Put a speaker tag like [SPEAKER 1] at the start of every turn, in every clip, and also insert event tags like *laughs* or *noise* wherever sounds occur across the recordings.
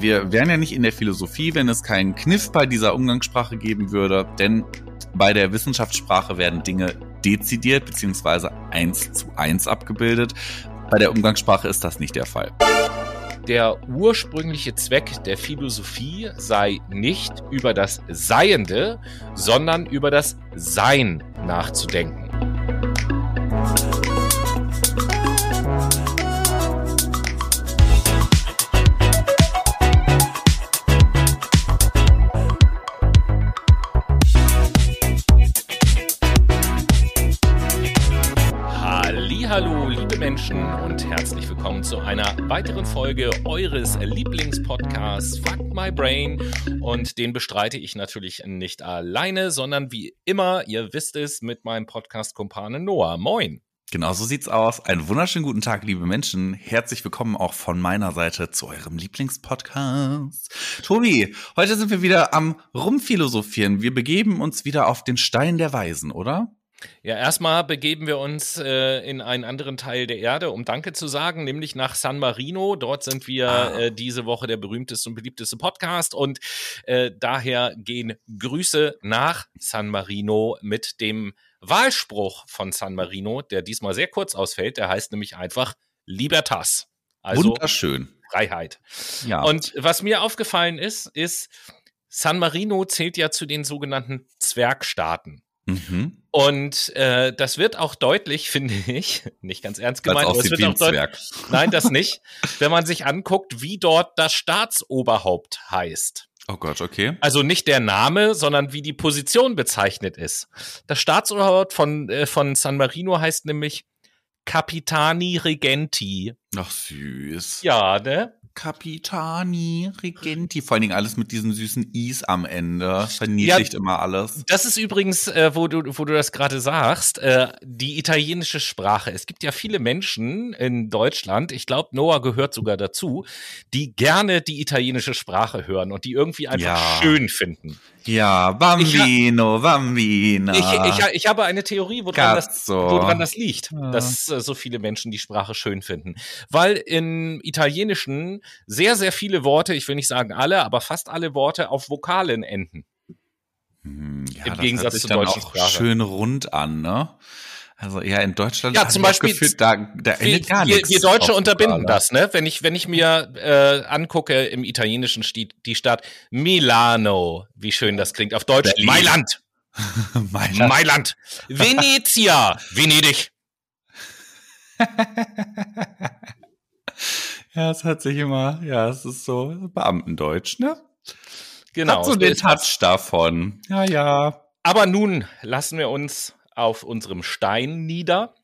[SPEAKER 1] wir wären ja nicht in der Philosophie, wenn es keinen Kniff bei dieser Umgangssprache geben würde, denn bei der Wissenschaftssprache werden Dinge dezidiert beziehungsweise eins zu eins abgebildet. Bei der Umgangssprache ist das nicht der Fall.
[SPEAKER 2] Der ursprüngliche Zweck der Philosophie sei nicht über das Seiende, sondern über das Sein nachzudenken. Zu einer weiteren Folge eures Lieblingspodcasts Fuck My Brain. Und den bestreite ich natürlich nicht alleine, sondern wie immer, ihr wisst es, mit meinem Podcast-Kumpane Noah. Moin.
[SPEAKER 1] Genau so sieht's aus. Einen wunderschönen guten Tag, liebe Menschen. Herzlich willkommen auch von meiner Seite zu eurem Lieblingspodcast. Tobi, heute sind wir wieder am Rumphilosophieren. Wir begeben uns wieder auf den Stein der Weisen, oder?
[SPEAKER 2] Ja, erstmal begeben wir uns äh, in einen anderen Teil der Erde, um Danke zu sagen, nämlich nach San Marino. Dort sind wir ah. äh, diese Woche der berühmteste und beliebteste Podcast und äh, daher gehen Grüße nach San Marino mit dem Wahlspruch von San Marino, der diesmal sehr kurz ausfällt. Der heißt nämlich einfach Libertas.
[SPEAKER 1] Also Wunderschön.
[SPEAKER 2] Freiheit. Ja. Und was mir aufgefallen ist, ist, San Marino zählt ja zu den sogenannten Zwergstaaten. Mhm. Und äh, das wird auch deutlich, *laughs* finde ich, nicht ganz ernst gemeint, aber es wird auch deutlich. *laughs* Nein, das nicht. wenn man sich anguckt, wie dort das Staatsoberhaupt heißt.
[SPEAKER 1] Oh Gott, okay.
[SPEAKER 2] Also nicht der Name, sondern wie die Position bezeichnet ist. Das Staatsoberhaupt von, äh, von San Marino heißt nämlich Capitani Regenti.
[SPEAKER 1] Ach süß.
[SPEAKER 2] Ja, ne?
[SPEAKER 1] Capitani Regenti. Vor allen Dingen alles mit diesen süßen Is am Ende. Verniedlicht ja, immer alles.
[SPEAKER 2] Das ist übrigens, äh, wo, du, wo du das gerade sagst, äh, die italienische Sprache. Es gibt ja viele Menschen in Deutschland, ich glaube, Noah gehört sogar dazu, die gerne die italienische Sprache hören und die irgendwie einfach ja. schön finden.
[SPEAKER 1] Ja, Bambino, ich, Bambina.
[SPEAKER 2] Ich, ich, ich, habe eine Theorie, woran, das, woran das liegt, ja. dass äh, so viele Menschen die Sprache schön finden. Weil im Italienischen sehr, sehr viele Worte, ich will nicht sagen alle, aber fast alle Worte auf Vokalen enden.
[SPEAKER 1] Hm, ja, Im Gegensatz zur deutschen Sprache. Schön rund an, ne? Also ja, in Deutschland
[SPEAKER 2] ja, zum Beispiel, gefühlt, da, da endet gar nichts. Wir Deutsche unterbinden das, ne? Wenn ich, wenn ich mir äh, angucke, im Italienischen steht die Stadt Milano, wie schön das klingt. Auf Deutsch Berlin. Mailand. *laughs* Mailand. Mailand. Venezia. *laughs* Venedig. *laughs*
[SPEAKER 1] ja, es hat sich immer, ja, es ist so Beamtendeutsch, ne?
[SPEAKER 2] Genau.
[SPEAKER 1] Hat so den Touch davon.
[SPEAKER 2] Ja, ja. Aber nun lassen wir uns auf unserem Stein nieder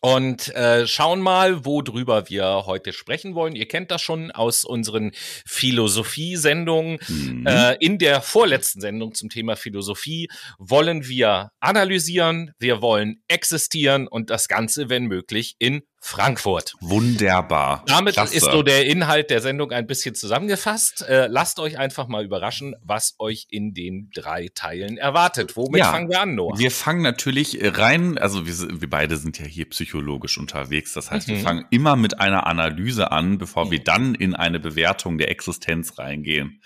[SPEAKER 2] und äh, schauen mal, worüber wir heute sprechen wollen. Ihr kennt das schon aus unseren Philosophie-Sendungen. Mhm. Äh, in der vorletzten Sendung zum Thema Philosophie wollen wir analysieren, wir wollen existieren und das Ganze, wenn möglich, in Frankfurt.
[SPEAKER 1] Wunderbar.
[SPEAKER 2] Damit Klasse. ist so der Inhalt der Sendung ein bisschen zusammengefasst. Äh, lasst euch einfach mal überraschen, was euch in den drei Teilen erwartet. Womit ja, fangen wir an, Noah?
[SPEAKER 1] Wir fangen natürlich rein, also wir, wir beide sind ja hier psychologisch unterwegs. Das heißt, mhm. wir fangen immer mit einer Analyse an, bevor mhm. wir dann in eine Bewertung der Existenz reingehen.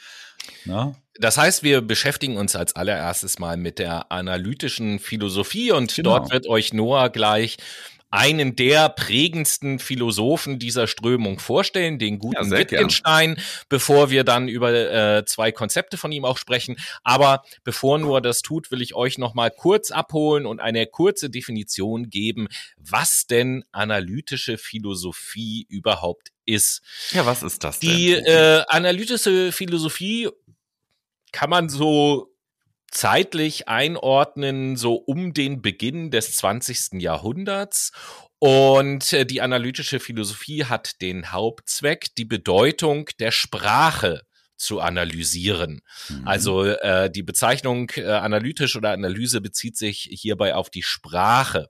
[SPEAKER 2] Na? Das heißt, wir beschäftigen uns als allererstes mal mit der analytischen Philosophie und genau. dort wird euch Noah gleich einen der prägendsten Philosophen dieser Strömung vorstellen, den guten ja, Wittgenstein, gern. bevor wir dann über äh, zwei Konzepte von ihm auch sprechen. Aber bevor nur das tut, will ich euch noch mal kurz abholen und eine kurze Definition geben, was denn analytische Philosophie überhaupt ist.
[SPEAKER 1] Ja, was ist das denn?
[SPEAKER 2] Die äh, analytische Philosophie kann man so zeitlich einordnen, so um den Beginn des 20. Jahrhunderts. Und äh, die analytische Philosophie hat den Hauptzweck, die Bedeutung der Sprache zu analysieren. Mhm. Also äh, die Bezeichnung äh, analytisch oder Analyse bezieht sich hierbei auf die Sprache.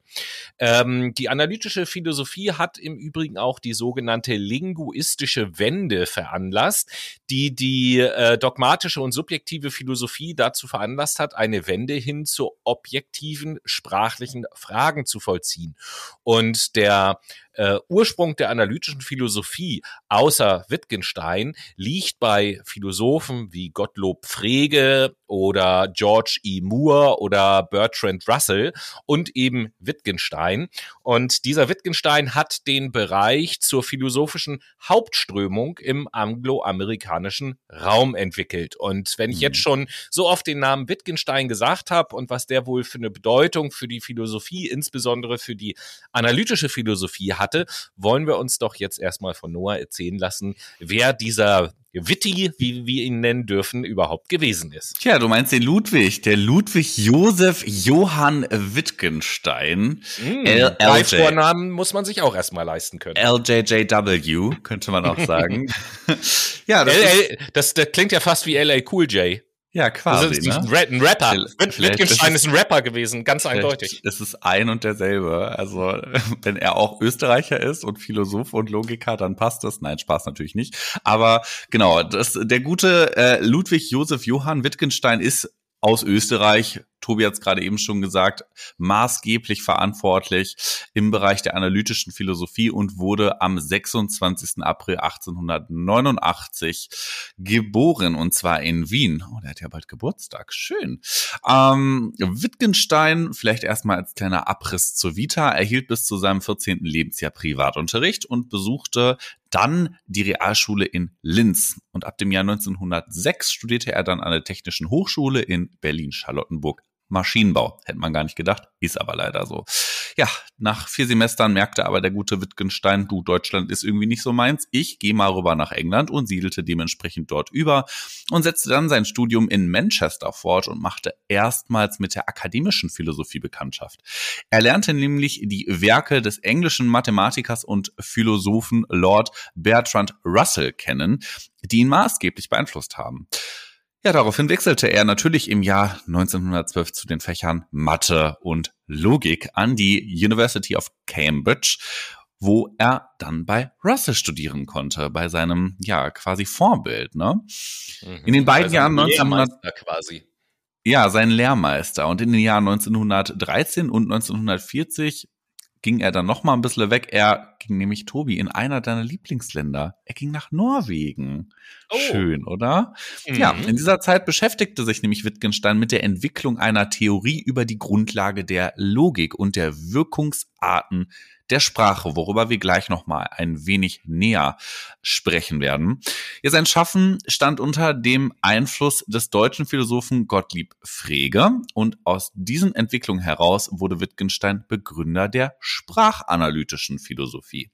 [SPEAKER 2] Ähm, die analytische Philosophie hat im Übrigen auch die sogenannte linguistische Wende veranlasst, die die äh, dogmatische und subjektive Philosophie dazu veranlasst hat, eine Wende hin zu objektiven sprachlichen Fragen zu vollziehen. Und der äh, Ursprung der analytischen Philosophie außer Wittgenstein liegt bei Philosophen wie Gottlob Frege oder George E. Moore oder Bertrand Russell und eben Wittgenstein. Und dieser Wittgenstein hat den Bereich zur philosophischen Hauptströmung im angloamerikanischen Raum entwickelt. Und wenn ich mhm. jetzt schon so oft den Namen Wittgenstein gesagt habe und was der wohl für eine Bedeutung für die Philosophie, insbesondere für die analytische Philosophie hatte, wollen wir uns doch jetzt erstmal von Noah erzählen lassen, wer dieser Witti, wie wir ihn nennen dürfen, überhaupt gewesen ist.
[SPEAKER 1] Tja, du meinst den Ludwig, der Ludwig Josef Johann Wittgenstein.
[SPEAKER 2] Mm, Drei Vornamen muss man sich auch erstmal leisten können.
[SPEAKER 1] LJJW, könnte man auch *laughs* sagen.
[SPEAKER 2] ja, das, LL, das, das klingt ja fast wie LA Cool J.
[SPEAKER 1] Ja, quasi. Das
[SPEAKER 2] ist ne? ein Rapper. Wittgenstein ist, ist, ein Rapper gewesen, ganz eindeutig.
[SPEAKER 1] Es ist ein und derselbe. Also, *laughs* wenn er auch Österreicher ist und Philosoph und Logiker, dann passt das. Nein, Spaß natürlich nicht. Aber genau, das, der gute äh, Ludwig Josef Johann Wittgenstein ist aus Österreich, Tobi hat es gerade eben schon gesagt, maßgeblich verantwortlich im Bereich der analytischen Philosophie und wurde am 26. April 1889 geboren und zwar in Wien. Oh, der hat ja bald Geburtstag. Schön. Ähm, Wittgenstein, vielleicht erstmal als kleiner Abriss zur Vita, erhielt bis zu seinem 14. Lebensjahr Privatunterricht und besuchte dann die Realschule in Linz. Und ab dem Jahr 1906 studierte er dann an der Technischen Hochschule in Berlin-Charlottenburg Maschinenbau. Hätte man gar nicht gedacht, ist aber leider so. Ja, nach vier Semestern merkte aber der gute Wittgenstein, du, Deutschland ist irgendwie nicht so meins. Ich gehe mal rüber nach England und siedelte dementsprechend dort über und setzte dann sein Studium in Manchester fort und machte erstmals mit der akademischen Philosophie Bekanntschaft. Er lernte nämlich die Werke des englischen Mathematikers und Philosophen Lord Bertrand Russell kennen, die ihn maßgeblich beeinflusst haben. Ja, daraufhin wechselte er natürlich im Jahr 1912 zu den Fächern Mathe und Logik an die University of Cambridge, wo er dann bei Russell studieren konnte, bei seinem, ja, quasi Vorbild, ne? Mhm, in den beiden Jahren 1900 quasi. Ja, sein Lehrmeister. Und in den Jahren 1913 und 1940 ging er dann noch mal ein bisschen weg. Er ging nämlich, Tobi, in einer deiner Lieblingsländer. Er ging nach Norwegen. Oh. Schön, oder? Mhm. Ja, in dieser Zeit beschäftigte sich nämlich Wittgenstein mit der Entwicklung einer Theorie über die Grundlage der Logik und der Wirkungsarten der Sprache, worüber wir gleich nochmal ein wenig näher sprechen werden. Ja, sein Schaffen stand unter dem Einfluss des deutschen Philosophen Gottlieb Frege und aus diesen Entwicklungen heraus wurde Wittgenstein Begründer der sprachanalytischen Philosophie.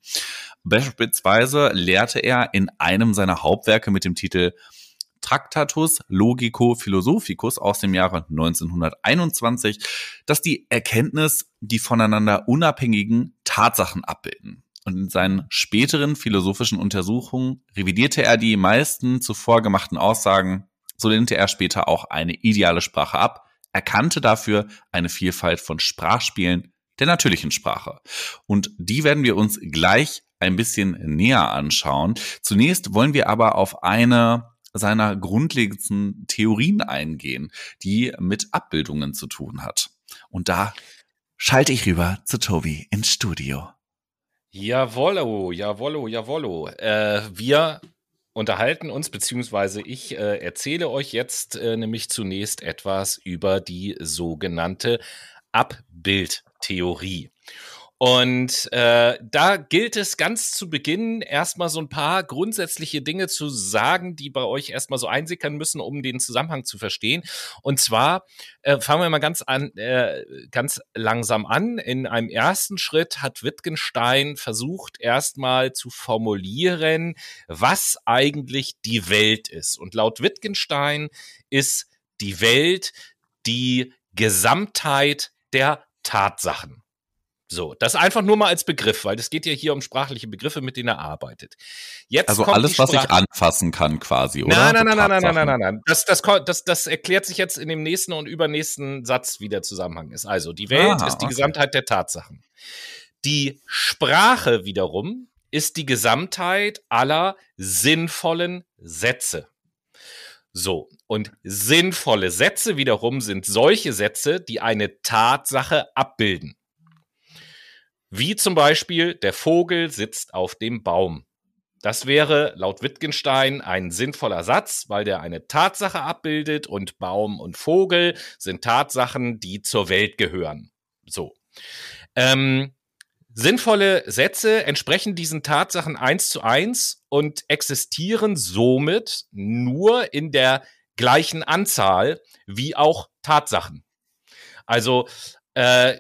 [SPEAKER 1] Beispielsweise lehrte er in einem seiner Hauptwerke mit dem Titel Tractatus Logico Philosophicus aus dem Jahre 1921, dass die Erkenntnis die voneinander unabhängigen Tatsachen abbilden. Und in seinen späteren philosophischen Untersuchungen revidierte er die meisten zuvor gemachten Aussagen, so lehnte er später auch eine ideale Sprache ab, erkannte dafür eine Vielfalt von Sprachspielen der natürlichen Sprache. Und die werden wir uns gleich ein bisschen näher anschauen. Zunächst wollen wir aber auf eine seiner grundlegendsten Theorien eingehen, die mit Abbildungen zu tun hat. Und da schalte ich rüber zu Tobi ins Studio.
[SPEAKER 2] Jawollo, jawollo, jawollo. Äh, wir unterhalten uns, beziehungsweise ich äh, erzähle euch jetzt äh, nämlich zunächst etwas über die sogenannte Abbildtheorie. Und äh, da gilt es ganz zu Beginn erstmal so ein paar grundsätzliche Dinge zu sagen, die bei euch erstmal so einsickern müssen, um den Zusammenhang zu verstehen. Und zwar äh, fangen wir mal ganz an, äh, ganz langsam an. In einem ersten Schritt hat Wittgenstein versucht, erstmal zu formulieren, was eigentlich die Welt ist. Und laut Wittgenstein ist die Welt die Gesamtheit der Tatsachen. So, das einfach nur mal als Begriff, weil es geht ja hier um sprachliche Begriffe, mit denen er arbeitet.
[SPEAKER 1] Jetzt also alles, was ich anfassen kann, quasi, oder?
[SPEAKER 2] Nein, nein, nein, nein, nein, nein, nein, nein. Das, das, das, das erklärt sich jetzt in dem nächsten und übernächsten Satz, wie der Zusammenhang ist. Also, die Welt Aha, ist die okay. Gesamtheit der Tatsachen. Die Sprache wiederum ist die Gesamtheit aller sinnvollen Sätze. So, und sinnvolle Sätze wiederum sind solche Sätze, die eine Tatsache abbilden. Wie zum Beispiel, der Vogel sitzt auf dem Baum. Das wäre laut Wittgenstein ein sinnvoller Satz, weil der eine Tatsache abbildet und Baum und Vogel sind Tatsachen, die zur Welt gehören. So. Ähm, sinnvolle Sätze entsprechen diesen Tatsachen eins zu eins und existieren somit nur in der gleichen Anzahl wie auch Tatsachen. Also äh,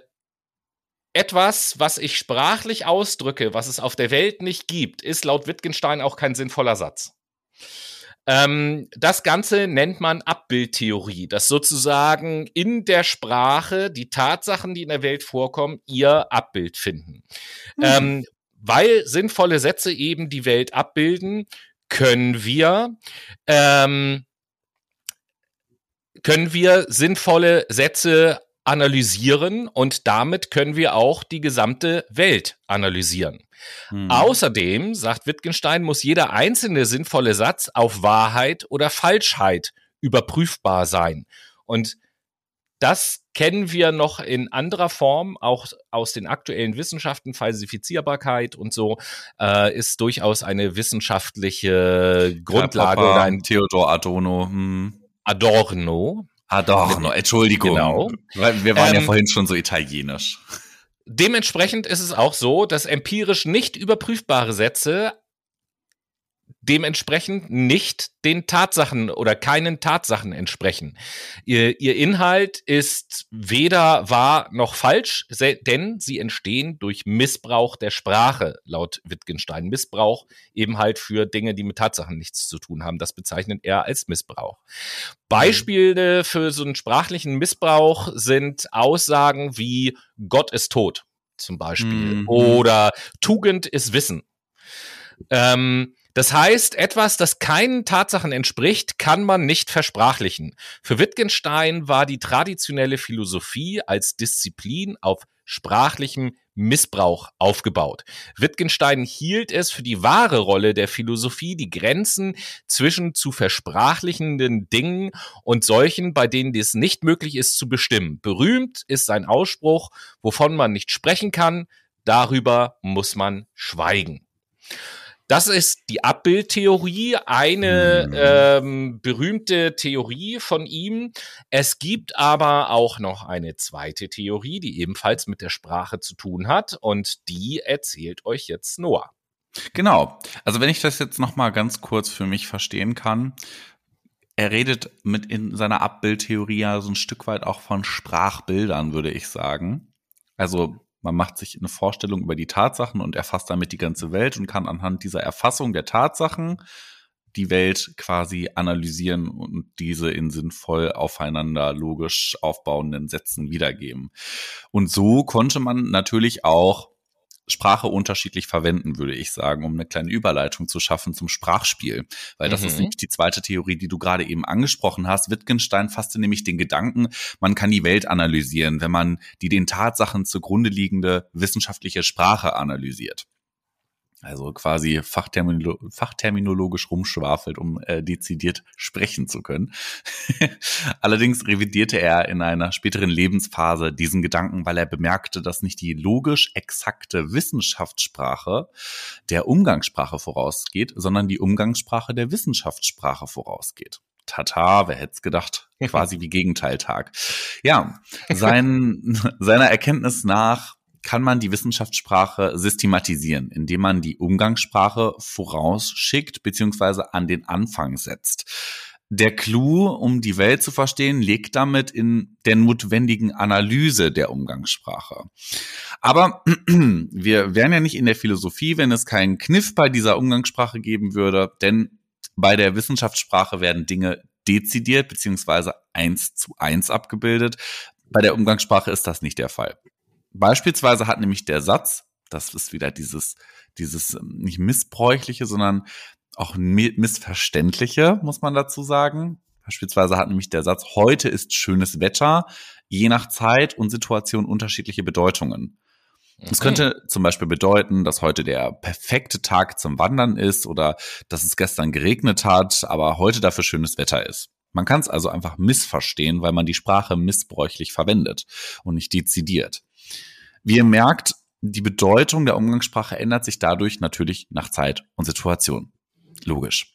[SPEAKER 2] etwas, was ich sprachlich ausdrücke, was es auf der Welt nicht gibt, ist laut Wittgenstein auch kein sinnvoller Satz. Ähm, das Ganze nennt man Abbildtheorie, dass sozusagen in der Sprache die Tatsachen, die in der Welt vorkommen, ihr Abbild finden. Mhm. Ähm, weil sinnvolle Sätze eben die Welt abbilden, können wir ähm, können wir sinnvolle Sätze analysieren und damit können wir auch die gesamte Welt analysieren. Hm. Außerdem, sagt Wittgenstein, muss jeder einzelne sinnvolle Satz auf Wahrheit oder Falschheit überprüfbar sein. Und das kennen wir noch in anderer Form, auch aus den aktuellen Wissenschaften, Falsifizierbarkeit und so, äh, ist durchaus eine wissenschaftliche Grundlage.
[SPEAKER 1] Papa, oder ein Theodor Adorno.
[SPEAKER 2] Hm. Adorno,
[SPEAKER 1] Adorno, Entschuldigung. Genau. Wir waren ähm, ja vorhin schon so italienisch.
[SPEAKER 2] Dementsprechend ist es auch so, dass empirisch nicht überprüfbare Sätze dementsprechend nicht den Tatsachen oder keinen Tatsachen entsprechen. Ihr, ihr Inhalt ist weder wahr noch falsch, denn sie entstehen durch Missbrauch der Sprache, laut Wittgenstein. Missbrauch eben halt für Dinge, die mit Tatsachen nichts zu tun haben. Das bezeichnet er als Missbrauch. Beispiele für so einen sprachlichen Missbrauch sind Aussagen wie Gott ist tot zum Beispiel mhm. oder Tugend ist Wissen. Ähm, das heißt, etwas, das keinen Tatsachen entspricht, kann man nicht versprachlichen. Für Wittgenstein war die traditionelle Philosophie als Disziplin auf sprachlichem Missbrauch aufgebaut. Wittgenstein hielt es für die wahre Rolle der Philosophie, die Grenzen zwischen zu versprachlichenden Dingen und solchen, bei denen es nicht möglich ist zu bestimmen. Berühmt ist sein Ausspruch, wovon man nicht sprechen kann, darüber muss man schweigen. Das ist die Abbildtheorie, eine mhm. ähm, berühmte Theorie von ihm. Es gibt aber auch noch eine zweite Theorie, die ebenfalls mit der Sprache zu tun hat und die erzählt euch jetzt Noah.
[SPEAKER 1] Genau. Also wenn ich das jetzt noch mal ganz kurz für mich verstehen kann, er redet mit in seiner Abbildtheorie ja so ein Stück weit auch von Sprachbildern, würde ich sagen. Also man macht sich eine Vorstellung über die Tatsachen und erfasst damit die ganze Welt und kann anhand dieser Erfassung der Tatsachen die Welt quasi analysieren und diese in sinnvoll aufeinander logisch aufbauenden Sätzen wiedergeben. Und so konnte man natürlich auch Sprache unterschiedlich verwenden, würde ich sagen, um eine kleine Überleitung zu schaffen zum Sprachspiel. Weil das mhm. ist nämlich die zweite Theorie, die du gerade eben angesprochen hast. Wittgenstein fasste nämlich den Gedanken, man kann die Welt analysieren, wenn man die den Tatsachen zugrunde liegende wissenschaftliche Sprache analysiert also quasi Fachterminolo fachterminologisch rumschwafelt, um äh, dezidiert sprechen zu können. *laughs* Allerdings revidierte er in einer späteren Lebensphase diesen Gedanken, weil er bemerkte, dass nicht die logisch exakte Wissenschaftssprache der Umgangssprache vorausgeht, sondern die Umgangssprache der Wissenschaftssprache vorausgeht. Tata, wer hätte es gedacht? *laughs* Quasi wie Gegenteiltag. Ja, sein, seiner Erkenntnis nach kann man die Wissenschaftssprache systematisieren, indem man die Umgangssprache vorausschickt bzw. an den Anfang setzt. Der Clou, um die Welt zu verstehen, liegt damit in der notwendigen Analyse der Umgangssprache. Aber *clears throat* wir wären ja nicht in der Philosophie, wenn es keinen Kniff bei dieser Umgangssprache geben würde, denn bei der Wissenschaftssprache werden Dinge dezidiert beziehungsweise eins zu eins abgebildet. Bei der Umgangssprache ist das nicht der Fall. Beispielsweise hat nämlich der Satz, das ist wieder dieses, dieses ähm, nicht missbräuchliche, sondern auch missverständliche, muss man dazu sagen. Beispielsweise hat nämlich der Satz, heute ist schönes Wetter, je nach Zeit und Situation unterschiedliche Bedeutungen. Es könnte zum Beispiel bedeuten, dass heute der perfekte Tag zum Wandern ist oder dass es gestern geregnet hat, aber heute dafür schönes Wetter ist. Man kann es also einfach missverstehen, weil man die Sprache missbräuchlich verwendet und nicht dezidiert. Wie ihr merkt, die Bedeutung der Umgangssprache ändert sich dadurch natürlich nach Zeit und Situation. Logisch.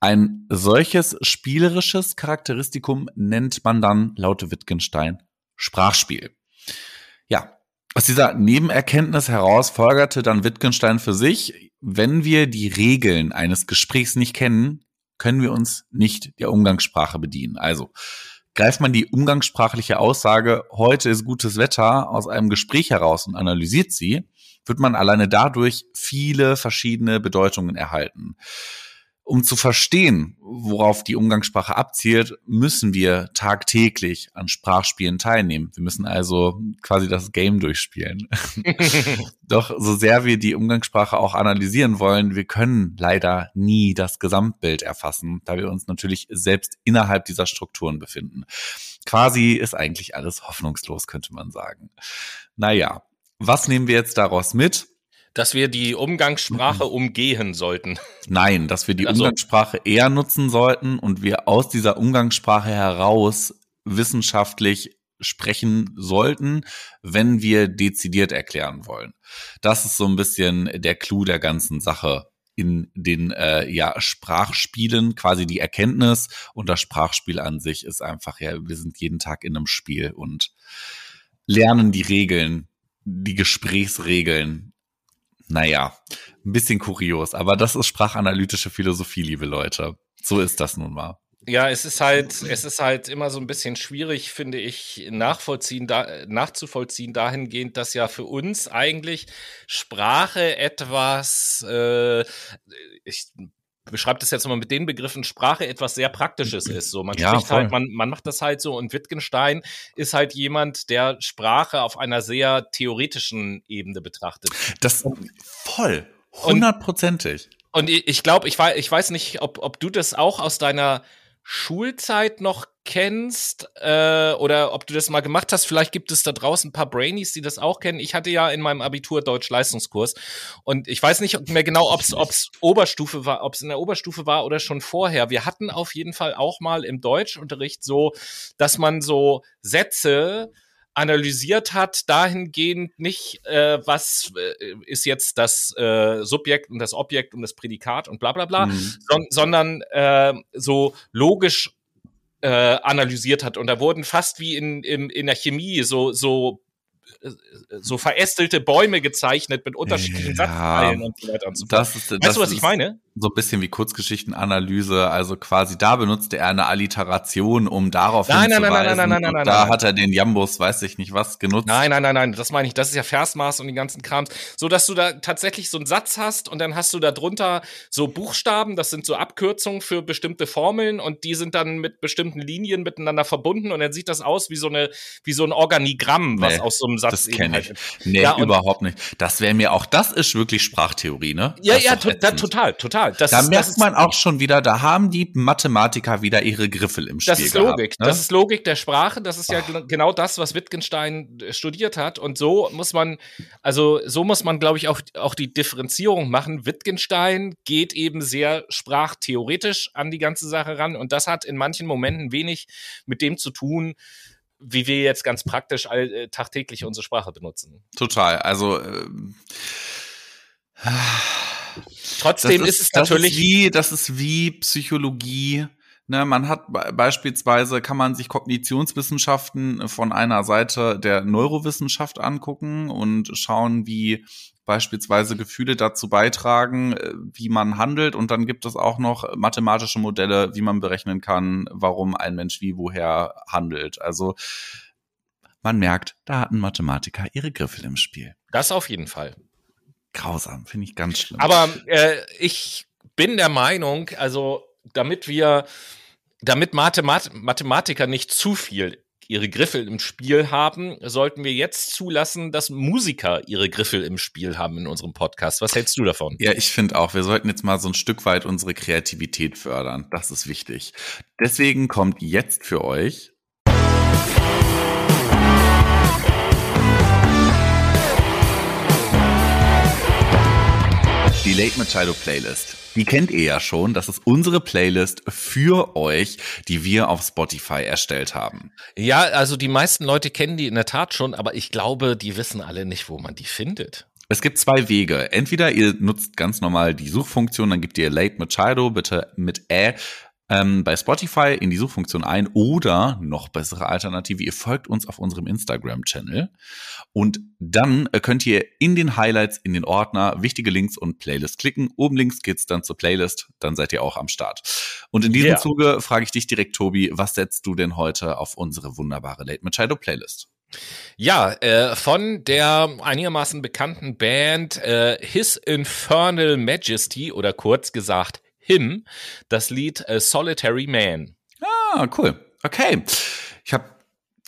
[SPEAKER 1] Ein solches spielerisches Charakteristikum nennt man dann laut Wittgenstein Sprachspiel. Ja, aus dieser Nebenerkenntnis heraus folgerte dann Wittgenstein für sich, wenn wir die Regeln eines Gesprächs nicht kennen, können wir uns nicht der Umgangssprache bedienen. Also greift man die umgangssprachliche Aussage, heute ist gutes Wetter, aus einem Gespräch heraus und analysiert sie, wird man alleine dadurch viele verschiedene Bedeutungen erhalten. Um zu verstehen, worauf die Umgangssprache abzielt, müssen wir tagtäglich an Sprachspielen teilnehmen. Wir müssen also quasi das Game durchspielen. *laughs* Doch so sehr wir die Umgangssprache auch analysieren wollen, wir können leider nie das Gesamtbild erfassen, da wir uns natürlich selbst innerhalb dieser Strukturen befinden. Quasi ist eigentlich alles hoffnungslos, könnte man sagen. Naja, was nehmen wir jetzt daraus mit?
[SPEAKER 2] Dass wir die Umgangssprache mhm. umgehen sollten.
[SPEAKER 1] Nein, dass wir die also, Umgangssprache eher nutzen sollten und wir aus dieser Umgangssprache heraus wissenschaftlich sprechen sollten, wenn wir dezidiert erklären wollen. Das ist so ein bisschen der Clou der ganzen Sache in den äh, ja, Sprachspielen, quasi die Erkenntnis und das Sprachspiel an sich ist einfach, ja, wir sind jeden Tag in einem Spiel und lernen die Regeln, die Gesprächsregeln naja, ein bisschen kurios, aber das ist sprachanalytische Philosophie, liebe Leute. So ist das nun mal.
[SPEAKER 2] Ja, es ist halt, es ist halt immer so ein bisschen schwierig, finde ich, nachvollziehen, da, nachzuvollziehen dahingehend, dass ja für uns eigentlich Sprache etwas, äh, ich beschreibt es jetzt mal mit den Begriffen Sprache etwas sehr Praktisches ist. So, man ja, spricht halt, man, man macht das halt so und Wittgenstein ist halt jemand, der Sprache auf einer sehr theoretischen Ebene betrachtet.
[SPEAKER 1] Das voll, hundertprozentig.
[SPEAKER 2] Und, und ich glaube, ich, ich weiß nicht, ob, ob du das auch aus deiner Schulzeit noch kennst äh, oder ob du das mal gemacht hast. Vielleicht gibt es da draußen ein paar Brainies, die das auch kennen. Ich hatte ja in meinem Abitur Deutsch-Leistungskurs und ich weiß nicht mehr genau, ob es Oberstufe war, ob es in der Oberstufe war oder schon vorher. Wir hatten auf jeden Fall auch mal im Deutschunterricht so, dass man so Sätze analysiert hat, dahingehend nicht, äh, was äh, ist jetzt das äh, Subjekt und das Objekt und das Prädikat und bla bla bla, mhm. son sondern äh, so logisch äh, analysiert hat. Und da wurden fast wie in, in, in der Chemie so, so so verästelte Bäume gezeichnet mit unterschiedlichen ja, Satzteilen und so weiter und so
[SPEAKER 1] fort. Das ist, weißt das du, was ich meine? So ein bisschen wie Kurzgeschichtenanalyse, also quasi da benutzte er eine Alliteration, um darauf
[SPEAKER 2] nein, hinzuweisen. Nein, nein, nein, nein, nein, nein,
[SPEAKER 1] Da hat er den Jambus, weiß ich nicht was, genutzt.
[SPEAKER 2] Nein, nein, nein, nein, das meine ich, das ist ja Versmaß und die ganzen Krams. So, dass du da tatsächlich so einen Satz hast und dann hast du da drunter so Buchstaben, das sind so Abkürzungen für bestimmte Formeln und die sind dann mit bestimmten Linien miteinander verbunden und dann sieht das aus wie so eine, wie so ein Organigramm, was nee. aus so einem Satz
[SPEAKER 1] das kenne ich. Nee, ja, überhaupt nicht. Das wäre mir auch, das ist wirklich Sprachtheorie, ne?
[SPEAKER 2] Ja, das ja, to da, total,
[SPEAKER 1] Das da ist, merkt man auch schon wieder, da haben die Mathematiker wieder ihre Griffel im Spiel.
[SPEAKER 2] Das ist gehabt, Logik. Ne? Das ist Logik der Sprache. Das ist ja oh. genau das, was Wittgenstein äh, studiert hat. Und so muss man, also so muss man, glaube ich, auch, auch die Differenzierung machen. Wittgenstein geht eben sehr sprachtheoretisch an die ganze Sache ran. Und das hat in manchen Momenten wenig mit dem zu tun, wie wir jetzt ganz praktisch all, äh, tagtäglich unsere Sprache benutzen.
[SPEAKER 1] Total. Also ähm,
[SPEAKER 2] trotzdem ist, ist, es natürlich
[SPEAKER 1] das ist wie das ist wie Psychologie. Ne, man hat beispielsweise kann man sich Kognitionswissenschaften von einer Seite der Neurowissenschaft angucken und schauen, wie beispielsweise Gefühle dazu beitragen, äh, wie man handelt. Und dann gibt es auch noch mathematische Modelle, wie man berechnen kann, warum ein Mensch wie woher handelt. Also man merkt, da hatten Mathematiker ihre Griffel im Spiel.
[SPEAKER 2] Das auf jeden Fall.
[SPEAKER 1] Grausam, finde ich ganz schlimm.
[SPEAKER 2] Aber äh, ich bin der Meinung, also damit wir, damit Mathemat Mathematiker nicht zu viel ihre Griffel im Spiel haben, sollten wir jetzt zulassen, dass Musiker ihre Griffel im Spiel haben in unserem Podcast. Was hältst du davon?
[SPEAKER 1] Ja, ich finde auch, wir sollten jetzt mal so ein Stück weit unsere Kreativität fördern. Das ist wichtig. Deswegen kommt jetzt für euch die Late Machado Playlist. Die kennt ihr ja schon. Das ist unsere Playlist für euch, die wir auf Spotify erstellt haben.
[SPEAKER 2] Ja, also die meisten Leute kennen die in der Tat schon, aber ich glaube, die wissen alle nicht, wo man die findet.
[SPEAKER 1] Es gibt zwei Wege. Entweder ihr nutzt ganz normal die Suchfunktion, dann gebt ihr Late Machado bitte mit Ä ähm, bei Spotify in die Suchfunktion ein oder noch bessere Alternative, ihr folgt uns auf unserem Instagram-Channel und dann äh, könnt ihr in den Highlights, in den Ordner wichtige Links und Playlists klicken. Oben links geht's dann zur Playlist, dann seid ihr auch am Start. Und in diesem yeah. Zuge frage ich dich direkt, Tobi, was setzt du denn heute auf unsere wunderbare Late Machado Playlist?
[SPEAKER 2] Ja, äh, von der einigermaßen bekannten Band äh, His Infernal Majesty oder kurz gesagt Him, das Lied äh, Solitary Man.
[SPEAKER 1] Ah, cool. Okay. Ich habe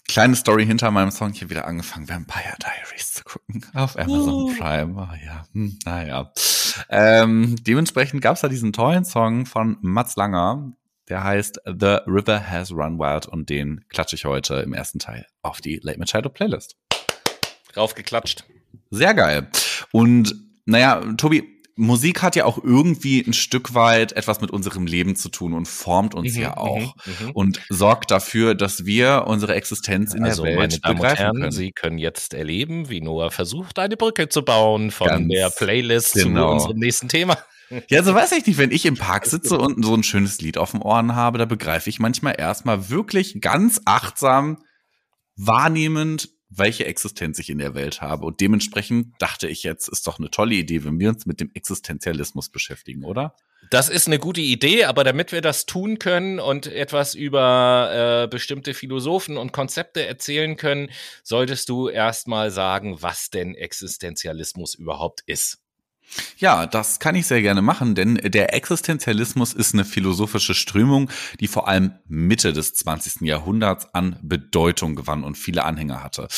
[SPEAKER 1] kleine Story hinter meinem Song hier wieder angefangen, Vampire Diaries zu gucken auf Amazon uh. Prime. Oh, ja, hm, naja. Ähm, dementsprechend gab es da diesen tollen Song von Mats Langer, der heißt The River Has Run Wild und den klatsche ich heute im ersten Teil auf die Late Machado Playlist.
[SPEAKER 2] Raufgeklatscht.
[SPEAKER 1] Sehr geil. Und naja, Tobi, Musik hat ja auch irgendwie ein Stück weit etwas mit unserem Leben zu tun und formt uns mhm, ja auch mhm, mhm. und sorgt dafür, dass wir unsere Existenz in also, der Welt meine Damen begreifen und Herren, können.
[SPEAKER 2] Sie können jetzt erleben, wie Noah versucht, eine Brücke zu bauen von Ganz der Playlist genau. zu unserem nächsten Thema.
[SPEAKER 1] Ja, so weiß ich nicht, wenn ich im *laughs* Park sitze und so ein schönes Lied auf dem Ohren habe, da begreife ich manchmal erstmal wirklich ganz achtsam, wahrnehmend, welche Existenz ich in der Welt habe. Und dementsprechend dachte ich jetzt, ist doch eine tolle Idee, wenn wir uns mit dem Existenzialismus beschäftigen, oder?
[SPEAKER 2] Das ist eine gute Idee, aber damit wir das tun können und etwas über äh, bestimmte Philosophen und Konzepte erzählen können, solltest du erstmal sagen, was denn Existenzialismus überhaupt ist.
[SPEAKER 1] Ja, das kann ich sehr gerne machen, denn der Existenzialismus ist eine philosophische Strömung, die vor allem Mitte des 20. Jahrhunderts an Bedeutung gewann und viele Anhänger hatte.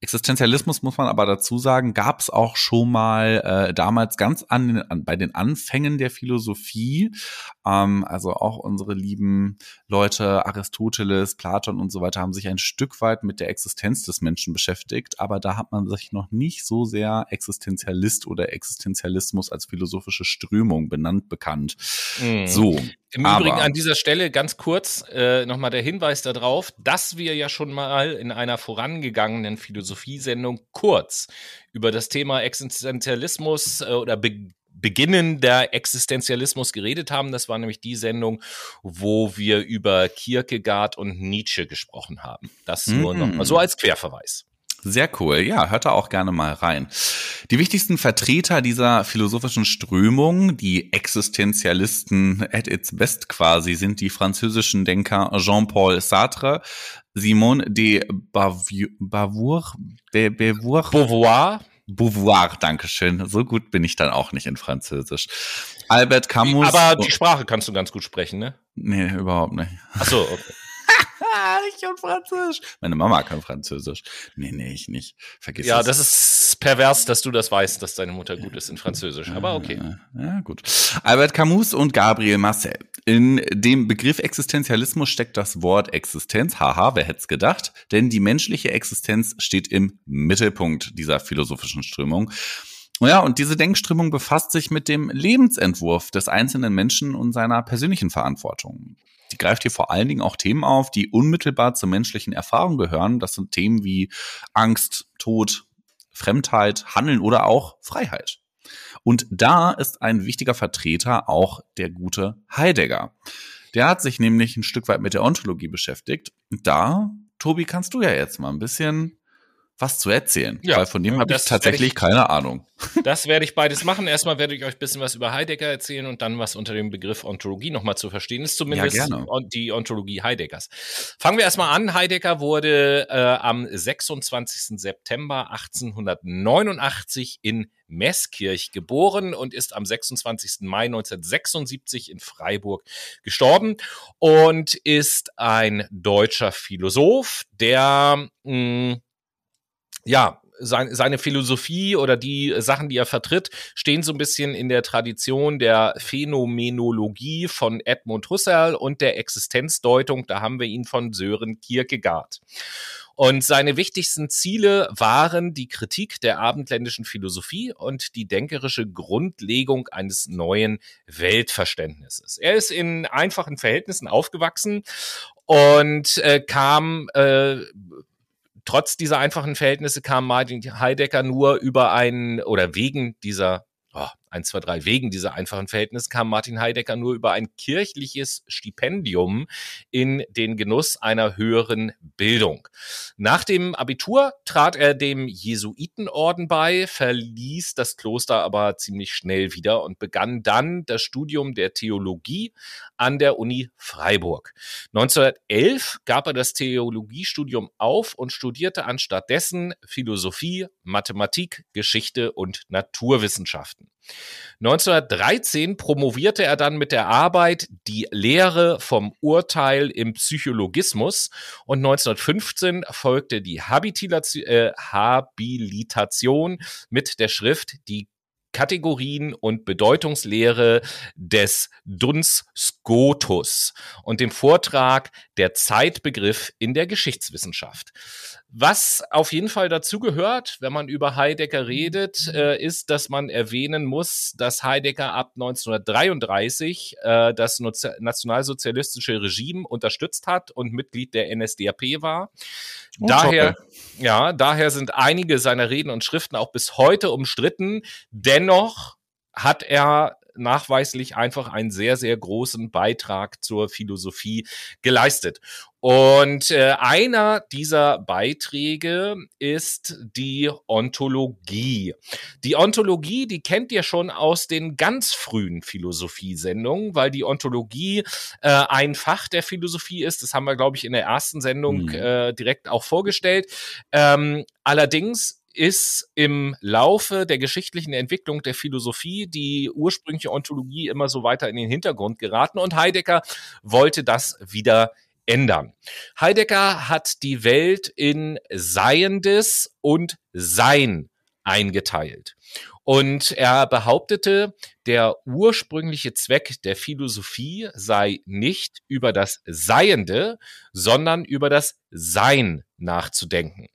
[SPEAKER 1] Existenzialismus muss man aber dazu sagen, gab es auch schon mal äh, damals ganz an, an, bei den Anfängen der Philosophie. Ähm, also auch unsere lieben Leute Aristoteles, Platon und so weiter haben sich ein Stück weit mit der Existenz des Menschen beschäftigt, aber da hat man sich noch nicht so sehr Existenzialist oder Existenzialismus als philosophische Strömung benannt bekannt. Mhm. So.
[SPEAKER 2] Im Aber Übrigen an dieser Stelle ganz kurz äh, nochmal der Hinweis darauf, dass wir ja schon mal in einer vorangegangenen Philosophiesendung kurz über das Thema Existenzialismus äh, oder Be Beginnen der Existenzialismus geredet haben. Das war nämlich die Sendung, wo wir über Kierkegaard und Nietzsche gesprochen haben. Das nur mm. noch mal so als Querverweis.
[SPEAKER 1] Sehr cool. Ja, hört da auch gerne mal rein. Die wichtigsten Vertreter dieser philosophischen Strömung, die Existenzialisten at its best quasi, sind die französischen Denker Jean-Paul Sartre, Simone de Beauvoir, Be Beauvoir, Beauvoir, Beauvoir, Dankeschön. So gut bin ich dann auch nicht in Französisch. Albert Camus.
[SPEAKER 2] Aber die Sprache kannst du ganz gut sprechen, ne?
[SPEAKER 1] Nee, überhaupt nicht.
[SPEAKER 2] Ach so, okay.
[SPEAKER 1] Ich kann Französisch. Meine Mama kann Französisch. Nee, nee, ich nicht.
[SPEAKER 2] Vergiss Ja, das. das ist pervers, dass du das weißt, dass deine Mutter gut ist in Französisch. Aber okay.
[SPEAKER 1] Ja, gut. Albert Camus und Gabriel Marcel. In dem Begriff Existenzialismus steckt das Wort Existenz. Haha, wer hätte es gedacht? Denn die menschliche Existenz steht im Mittelpunkt dieser philosophischen Strömung. Ja, und diese Denkströmung befasst sich mit dem Lebensentwurf des einzelnen Menschen und seiner persönlichen Verantwortung. Die greift hier vor allen Dingen auch Themen auf, die unmittelbar zur menschlichen Erfahrung gehören. Das sind Themen wie Angst, Tod, Fremdheit, Handeln oder auch Freiheit. Und da ist ein wichtiger Vertreter auch der gute Heidegger. Der hat sich nämlich ein Stück weit mit der Ontologie beschäftigt. Da, Tobi, kannst du ja jetzt mal ein bisschen was zu erzählen. Ja, weil von dem habe ich tatsächlich ich, keine Ahnung. *laughs*
[SPEAKER 2] Das werde ich beides machen. Erstmal werde ich euch ein bisschen was über Heidegger erzählen und dann was unter dem Begriff Ontologie nochmal zu verstehen ist, zumindest ja, die Ontologie Heideggers. Fangen wir erstmal an. Heidegger wurde äh, am 26. September 1889 in Meßkirch geboren und ist am 26. Mai 1976 in Freiburg gestorben und ist ein deutscher Philosoph, der mh, hm, ja, sein, seine Philosophie oder die Sachen, die er vertritt, stehen so ein bisschen in der Tradition der Phänomenologie von Edmund Husserl und der Existenzdeutung. Da haben wir ihn von Sören Kierkegaard. Und seine wichtigsten Ziele waren die Kritik der abendländischen Philosophie und die denkerische Grundlegung eines neuen Weltverständnisses. Er ist in einfachen Verhältnissen aufgewachsen und äh, kam äh, trotz dieser einfachen Verhältnisse kam Martin Heidegger nur über einen oder wegen dieser 1, 2, 3, wegen dieser einfachen Verhältnisse kam Martin Heidegger nur über ein kirchliches Stipendium in den Genuss einer höheren Bildung. Nach dem Abitur trat er dem Jesuitenorden bei, verließ das Kloster aber ziemlich schnell wieder und begann dann das Studium der Theologie an der Uni Freiburg. 1911 gab er das Theologiestudium auf und studierte anstattdessen Philosophie, Mathematik, Geschichte und Naturwissenschaften. 1913 promovierte er dann mit der Arbeit Die Lehre vom Urteil im Psychologismus und 1915 folgte die äh, Habilitation mit der Schrift Die Kategorien und Bedeutungslehre des Duns Scotus und dem Vortrag Der Zeitbegriff in der Geschichtswissenschaft. Was auf jeden Fall dazu gehört, wenn man über Heidegger redet, äh, ist, dass man erwähnen muss, dass Heidegger ab 1933 äh, das nationalsozialistische Regime unterstützt hat und Mitglied der NSDAP war. Oh, daher, ja, daher sind einige seiner Reden und Schriften auch bis heute umstritten. Dennoch hat er nachweislich einfach einen sehr, sehr großen Beitrag zur Philosophie geleistet. Und äh, einer dieser Beiträge ist die Ontologie. Die Ontologie, die kennt ihr schon aus den ganz frühen Philosophiesendungen, weil die Ontologie äh, ein Fach der Philosophie ist. Das haben wir, glaube ich, in der ersten Sendung mhm. äh, direkt auch vorgestellt. Ähm, allerdings ist im Laufe der geschichtlichen Entwicklung der Philosophie die ursprüngliche Ontologie immer so weiter in den Hintergrund geraten und Heidegger wollte das wieder ändern. Heidegger hat die Welt in Seiendes und Sein eingeteilt. Und er behauptete, der ursprüngliche Zweck der Philosophie sei nicht über das Seiende, sondern über das Sein nachzudenken.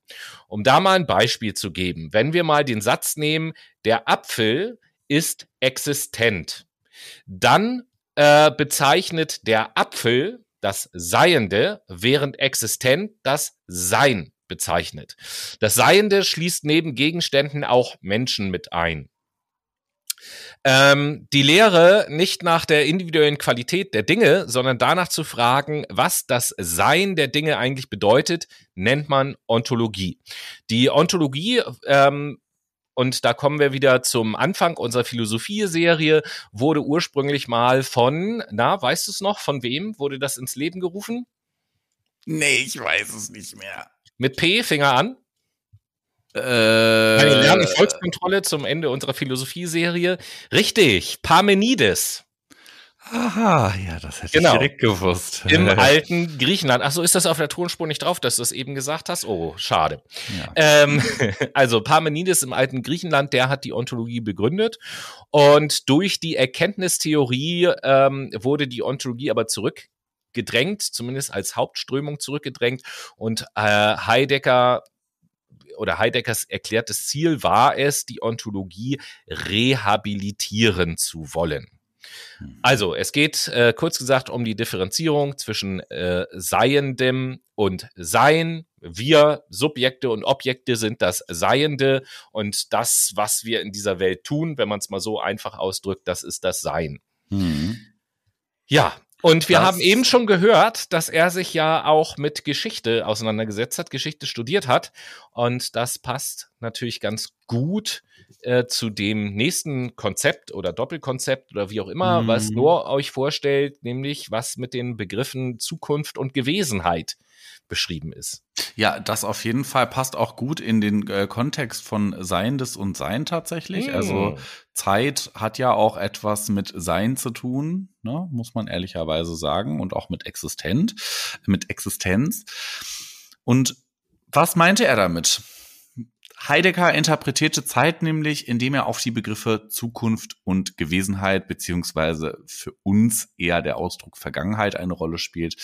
[SPEAKER 2] Um da mal ein Beispiel zu geben, wenn wir mal den Satz nehmen, der Apfel ist existent, dann äh, bezeichnet der Apfel das Seiende, während existent das Sein bezeichnet. Das Seiende schließt neben Gegenständen auch Menschen mit ein. Ähm, die Lehre nicht nach der individuellen Qualität der Dinge, sondern danach zu fragen, was das Sein der Dinge eigentlich bedeutet, nennt man Ontologie. Die Ontologie ähm, und da kommen wir wieder zum Anfang unserer Philosophie-Serie, wurde ursprünglich mal von, na, weißt du es noch, von wem wurde das ins Leben gerufen?
[SPEAKER 1] Nee, ich weiß es nicht mehr.
[SPEAKER 2] Mit P, Finger an. Äh, Eine Lernerfolgskontrolle zum Ende unserer Philosophie-Serie. Richtig, Parmenides.
[SPEAKER 1] Aha, ja, das hätte genau. ich direkt gewusst.
[SPEAKER 2] Im *laughs* alten Griechenland. Ach so, ist das auf der Tonspur nicht drauf, dass du es eben gesagt hast? Oh, schade. Ja. Ähm, *laughs* also Parmenides im alten Griechenland, der hat die Ontologie begründet. Und durch die Erkenntnistheorie ähm, wurde die Ontologie aber zurückgedrängt, zumindest als Hauptströmung zurückgedrängt. Und äh, Heidegger oder Heideggers erklärtes Ziel war es, die Ontologie rehabilitieren zu wollen. Mhm. Also, es geht äh, kurz gesagt um die Differenzierung zwischen äh, Seiendem und Sein. Wir, Subjekte und Objekte, sind das Seiende und das, was wir in dieser Welt tun, wenn man es mal so einfach ausdrückt, das ist das Sein. Mhm. Ja, und wir das haben eben schon gehört, dass er sich ja auch mit Geschichte auseinandergesetzt hat, Geschichte studiert hat. Und das passt natürlich ganz gut äh, zu dem nächsten Konzept oder Doppelkonzept oder wie auch immer, mhm. was Noah euch vorstellt, nämlich was mit den Begriffen Zukunft und Gewesenheit beschrieben ist.
[SPEAKER 1] Ja, das auf jeden Fall passt auch gut in den äh, Kontext von Seiendes und Sein tatsächlich. Mm. Also Zeit hat ja auch etwas mit Sein zu tun, ne, muss man ehrlicherweise sagen, und auch mit Existent, mit Existenz. Und was meinte er damit? Heidegger interpretierte Zeit nämlich, indem er auf die Begriffe Zukunft und Gewesenheit beziehungsweise für uns eher der Ausdruck Vergangenheit eine Rolle spielt,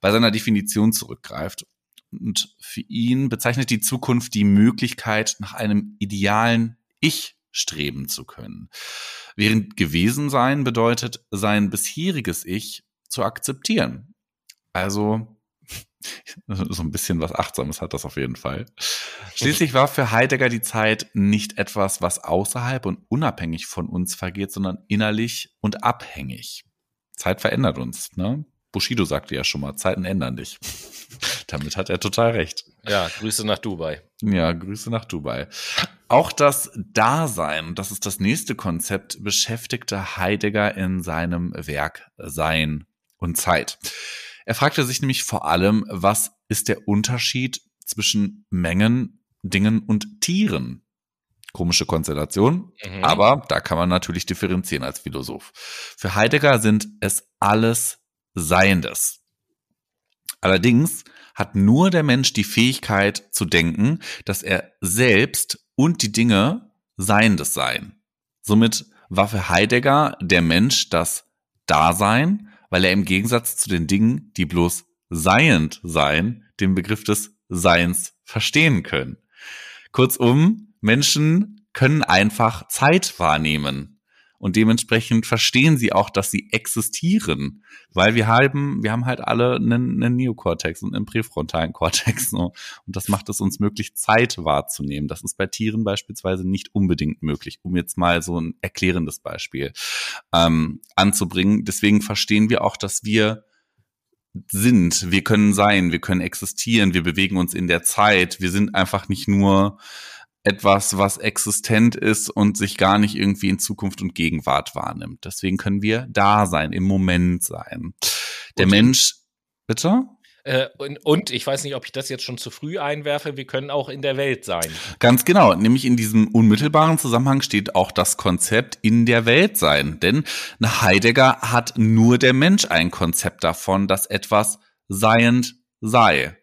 [SPEAKER 1] bei seiner Definition zurückgreift. Und für ihn bezeichnet die Zukunft die Möglichkeit, nach einem idealen Ich streben zu können. Während gewesen sein bedeutet, sein bisheriges Ich zu akzeptieren. Also *laughs* so ein bisschen was Achtsames hat das auf jeden Fall. Schließlich war für Heidegger die Zeit nicht etwas, was außerhalb und unabhängig von uns vergeht, sondern innerlich und abhängig. Zeit verändert uns, ne? Bushido sagte ja schon mal, Zeiten ändern dich. *laughs* Damit hat er total recht.
[SPEAKER 2] Ja, Grüße nach Dubai.
[SPEAKER 1] Ja, Grüße nach Dubai. Auch das Dasein, das ist das nächste Konzept, beschäftigte Heidegger in seinem Werk Sein und Zeit. Er fragte sich nämlich vor allem, was ist der Unterschied zwischen Mengen, Dingen und Tieren? Komische Konstellation, mhm. aber da kann man natürlich differenzieren als Philosoph. Für Heidegger sind es alles Seiendes. Allerdings hat nur der Mensch die Fähigkeit zu denken, dass er selbst und die Dinge Seiendes seien. Somit war für Heidegger der Mensch das Dasein, weil er im Gegensatz zu den Dingen, die bloß seiend seien, den Begriff des Seins verstehen können. Kurzum, Menschen können einfach Zeit wahrnehmen und dementsprechend verstehen sie auch, dass sie existieren, weil wir haben, wir haben halt alle einen, einen Neokortex und einen präfrontalen Kortex so. und das macht es uns möglich, Zeit wahrzunehmen. Das ist bei Tieren beispielsweise nicht unbedingt möglich, um jetzt mal so ein erklärendes Beispiel ähm, anzubringen. Deswegen verstehen wir auch, dass wir sind, wir können sein, wir können existieren, wir bewegen uns in der Zeit, wir sind einfach nicht nur etwas, was existent ist und sich gar nicht irgendwie in Zukunft und Gegenwart wahrnimmt. Deswegen können wir da sein, im Moment sein. Der und Mensch, bitte?
[SPEAKER 2] Äh, und, und, ich weiß nicht, ob ich das jetzt schon zu früh einwerfe, wir können auch in der Welt sein.
[SPEAKER 1] Ganz genau, nämlich in diesem unmittelbaren Zusammenhang steht auch das Konzept in der Welt sein. Denn nach Heidegger hat nur der Mensch ein Konzept davon, dass etwas seiend sei.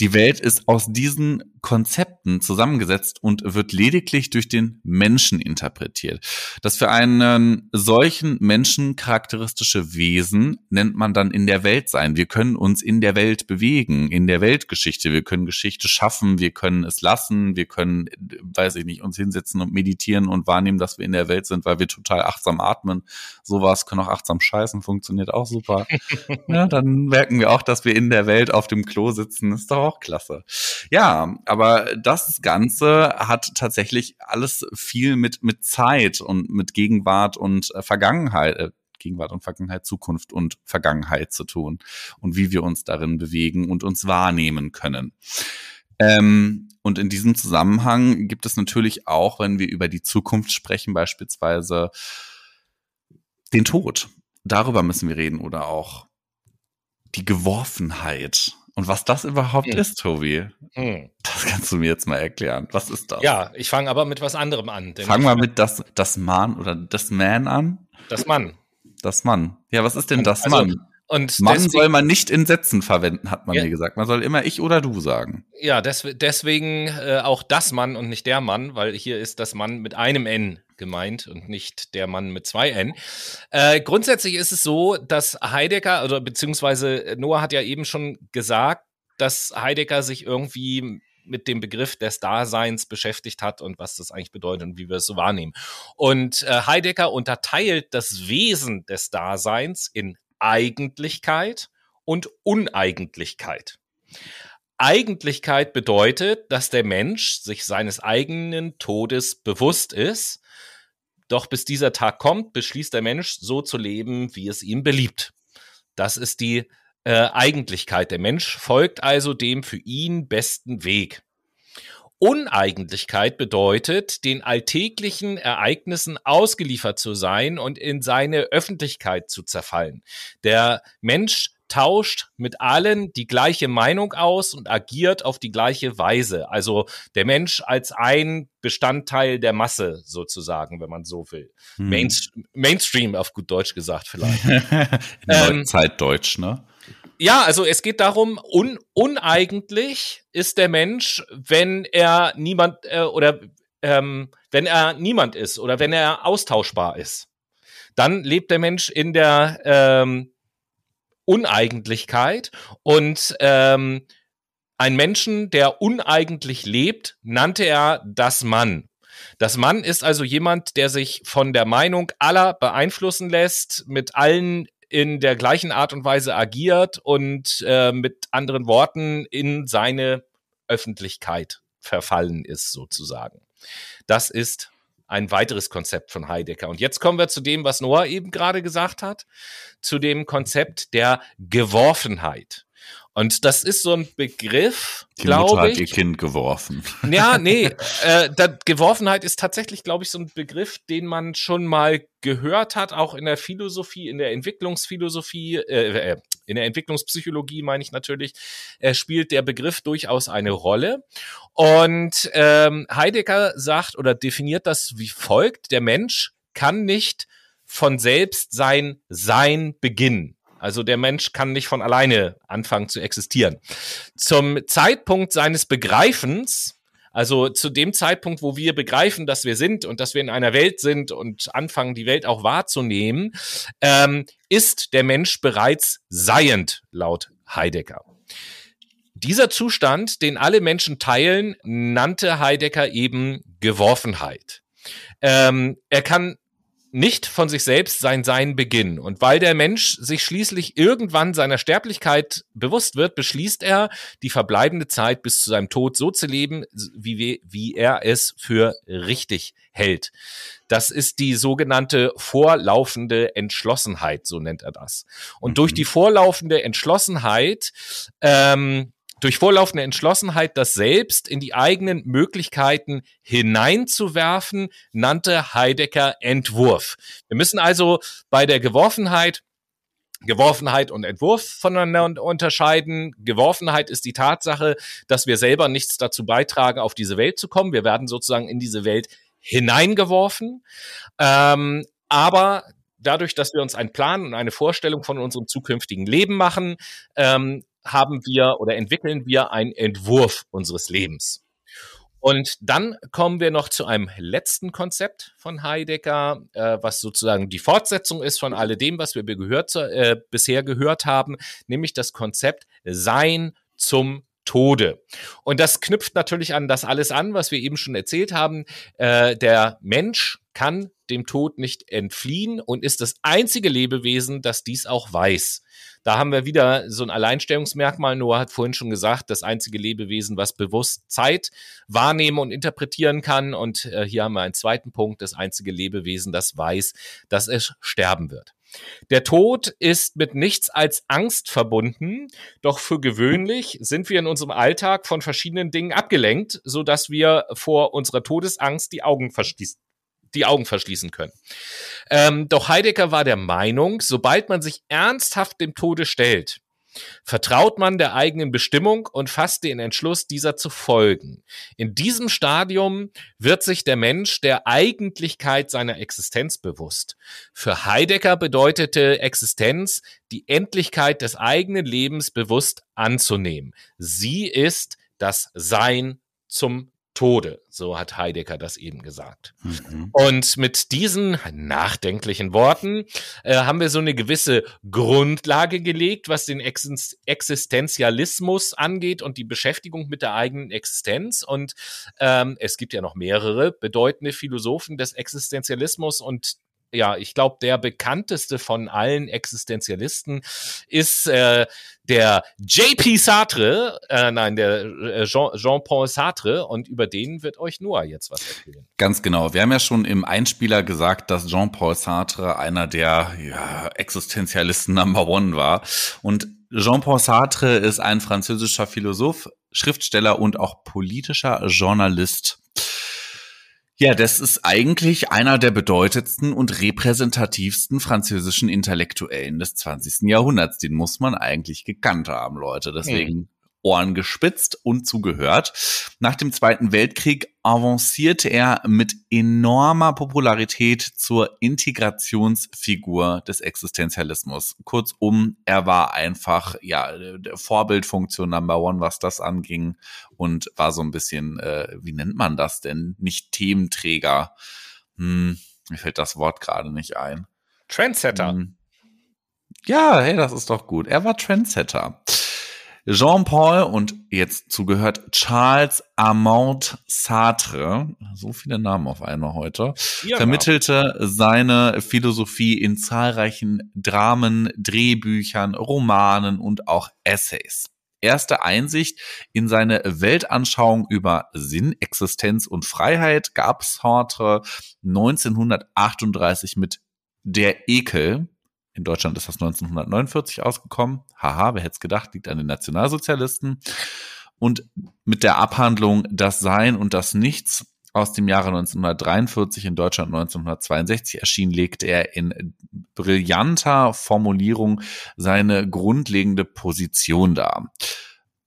[SPEAKER 1] Die Welt ist aus diesen Konzepten zusammengesetzt und wird lediglich durch den Menschen interpretiert. Das für einen solchen Menschen charakteristische Wesen nennt man dann in der Welt sein. Wir können uns in der Welt bewegen, in der Weltgeschichte. Wir können Geschichte schaffen, wir können es lassen, wir können, weiß ich nicht, uns hinsetzen und meditieren und wahrnehmen, dass wir in der Welt sind, weil wir total achtsam atmen. Sowas können auch achtsam scheißen, funktioniert auch super. *laughs* ja, dann merken wir auch, dass wir in der Welt auf dem Klo sitzen. Ist doch auch klasse. Ja, aber das Ganze hat tatsächlich alles viel mit, mit Zeit und mit Gegenwart und äh, Vergangenheit, äh, Gegenwart und Vergangenheit, Zukunft und Vergangenheit zu tun und wie wir uns darin bewegen und uns wahrnehmen können. Ähm, und in diesem Zusammenhang gibt es natürlich auch, wenn wir über die Zukunft sprechen, beispielsweise den Tod. Darüber müssen wir reden oder auch die Geworfenheit und was das überhaupt hm. ist, Tobi, hm. das kannst du mir jetzt mal erklären. Was ist das?
[SPEAKER 2] Ja, ich fange aber mit was anderem an.
[SPEAKER 1] Fang mal mit das, das Mann oder das Man an.
[SPEAKER 2] Das Mann.
[SPEAKER 1] Das Mann. Ja, was ist denn das also, Mann? Und Mann deswegen, soll man nicht in Sätzen verwenden, hat man ja. mir gesagt. Man soll immer ich oder du sagen.
[SPEAKER 2] Ja, des, deswegen äh, auch das Mann und nicht der Mann, weil hier ist das Mann mit einem N gemeint und nicht der Mann mit zwei N. Äh, grundsätzlich ist es so, dass Heidegger oder beziehungsweise Noah hat ja eben schon gesagt, dass Heidegger sich irgendwie mit dem Begriff des Daseins beschäftigt hat und was das eigentlich bedeutet und wie wir es so wahrnehmen. Und äh, Heidegger unterteilt das Wesen des Daseins in Eigentlichkeit und Uneigentlichkeit. Eigentlichkeit bedeutet, dass der Mensch sich seines eigenen Todes bewusst ist doch bis dieser Tag kommt, beschließt der Mensch, so zu leben, wie es ihm beliebt. Das ist die äh, Eigentlichkeit. Der Mensch folgt also dem für ihn besten Weg. Uneigentlichkeit bedeutet, den alltäglichen Ereignissen ausgeliefert zu sein und in seine Öffentlichkeit zu zerfallen. Der Mensch tauscht mit allen die gleiche Meinung aus und agiert auf die gleiche Weise. Also der Mensch als ein Bestandteil der Masse sozusagen, wenn man so will. Hm. Mainst Mainstream auf gut Deutsch gesagt vielleicht. *laughs* In
[SPEAKER 1] ähm, Zeitdeutsch, ne?
[SPEAKER 2] Ja, also es geht darum, un uneigentlich ist der Mensch, wenn er niemand äh, oder ähm, wenn er niemand ist oder wenn er austauschbar ist. Dann lebt der Mensch in der ähm, Uneigentlichkeit und ähm, Ein Menschen, der uneigentlich lebt, nannte er das Mann. Das Mann ist also jemand, der sich von der Meinung aller beeinflussen lässt, mit allen in der gleichen Art und Weise agiert und äh, mit anderen Worten in seine Öffentlichkeit verfallen ist, sozusagen. Das ist ein weiteres Konzept von Heidegger. Und jetzt kommen wir zu dem, was Noah eben gerade gesagt hat, zu dem Konzept der Geworfenheit. Und das ist so ein Begriff, glaube ich. hat
[SPEAKER 1] ihr Kind geworfen.
[SPEAKER 2] Ja, *laughs* nee, äh, da, Geworfenheit ist tatsächlich, glaube ich, so ein Begriff, den man schon mal gehört hat, auch in der Philosophie, in der Entwicklungsphilosophie, äh, äh, in der Entwicklungspsychologie meine ich natürlich, äh, spielt der Begriff durchaus eine Rolle. Und ähm, Heidegger sagt oder definiert das wie folgt: Der Mensch kann nicht von selbst sein Sein beginnen. Also der Mensch kann nicht von alleine anfangen zu existieren. Zum Zeitpunkt seines Begreifens, also zu dem Zeitpunkt, wo wir begreifen, dass wir sind und dass wir in einer Welt sind und anfangen, die Welt auch wahrzunehmen, ähm, ist der Mensch bereits seiend, laut Heidegger. Dieser Zustand, den alle Menschen teilen, nannte Heidegger eben Geworfenheit. Ähm, er kann nicht von sich selbst sein Sein beginnen. Und weil der Mensch sich schließlich irgendwann seiner Sterblichkeit bewusst wird, beschließt er, die verbleibende Zeit bis zu seinem Tod so zu leben, wie, wie er es für richtig hält. Das ist die sogenannte vorlaufende Entschlossenheit, so nennt er das. Und mhm. durch die vorlaufende Entschlossenheit ähm, durch vorlaufende Entschlossenheit, das Selbst in die eigenen Möglichkeiten hineinzuwerfen, nannte Heidegger Entwurf. Wir müssen also bei der Geworfenheit Geworfenheit und Entwurf voneinander unterscheiden. Geworfenheit ist die Tatsache, dass wir selber nichts dazu beitragen, auf diese Welt zu kommen. Wir werden sozusagen in diese Welt hineingeworfen. Ähm, aber dadurch, dass wir uns einen Plan und eine Vorstellung von unserem zukünftigen Leben machen, ähm, haben wir oder entwickeln wir einen Entwurf unseres Lebens. Und dann kommen wir noch zu einem letzten Konzept von Heidegger, äh, was sozusagen die Fortsetzung ist von alledem, was wir gehört, äh, bisher gehört haben, nämlich das Konzept Sein zum Tode. Und das knüpft natürlich an das alles an, was wir eben schon erzählt haben. Äh, der Mensch kann dem Tod nicht entfliehen und ist das einzige Lebewesen, das dies auch weiß. Da haben wir wieder so ein Alleinstellungsmerkmal. Noah hat vorhin schon gesagt, das einzige Lebewesen, was bewusst Zeit wahrnehmen und interpretieren kann. Und äh, hier haben wir einen zweiten Punkt, das einzige Lebewesen, das weiß, dass es sterben wird. Der Tod ist mit nichts als Angst verbunden, doch für gewöhnlich sind wir in unserem Alltag von verschiedenen Dingen abgelenkt, so dass wir vor unserer Todesangst die Augen verschließen die Augen verschließen können. Ähm, doch Heidegger war der Meinung, sobald man sich ernsthaft dem Tode stellt, vertraut man der eigenen Bestimmung und fasst den Entschluss, dieser zu folgen. In diesem Stadium wird sich der Mensch der Eigentlichkeit seiner Existenz bewusst. Für Heidegger bedeutete Existenz, die Endlichkeit des eigenen Lebens bewusst anzunehmen. Sie ist das Sein zum Tode. So hat Heidegger das eben gesagt. Mhm. Und mit diesen nachdenklichen Worten äh, haben wir so eine gewisse Grundlage gelegt, was den Ex Existenzialismus angeht und die Beschäftigung mit der eigenen Existenz. Und ähm, es gibt ja noch mehrere bedeutende Philosophen des Existenzialismus und ja, ich glaube, der bekannteste von allen Existenzialisten ist äh, der JP Sartre, äh, nein, der äh, Jean-Paul Sartre und über den wird euch Noah jetzt was erzählen.
[SPEAKER 1] Ganz genau. Wir haben ja schon im Einspieler gesagt, dass Jean-Paul Sartre einer der ja, Existenzialisten Number One war. Und Jean-Paul Sartre ist ein französischer Philosoph, Schriftsteller und auch politischer Journalist. Ja, das ist eigentlich einer der bedeutendsten und repräsentativsten französischen Intellektuellen des 20. Jahrhunderts. Den muss man eigentlich gekannt haben, Leute. Deswegen Ohren gespitzt und zugehört. Nach dem Zweiten Weltkrieg avancierte er mit enormer Popularität zur Integrationsfigur des Existenzialismus. Kurzum, er war einfach, ja, der Vorbildfunktion Number One, was das anging und war so ein bisschen, äh, wie nennt man das denn? Nicht Thementräger. Hm, mir fällt das Wort gerade nicht ein.
[SPEAKER 2] Trendsetter. Hm.
[SPEAKER 1] Ja, hey, das ist doch gut. Er war Trendsetter. Jean-Paul und jetzt zugehört Charles Armand Sartre, so viele Namen auf einmal heute, ja, vermittelte seine Philosophie in zahlreichen Dramen, Drehbüchern, Romanen und auch Essays. Erste Einsicht in seine Weltanschauung über Sinn, Existenz und Freiheit gab Sartre 1938 mit Der Ekel, in Deutschland ist das 1949 ausgekommen. Haha, wer hätte es gedacht, liegt an den Nationalsozialisten. Und mit der Abhandlung Das Sein und das Nichts aus dem Jahre 1943 in Deutschland 1962 erschien, legte er in brillanter Formulierung seine grundlegende Position dar.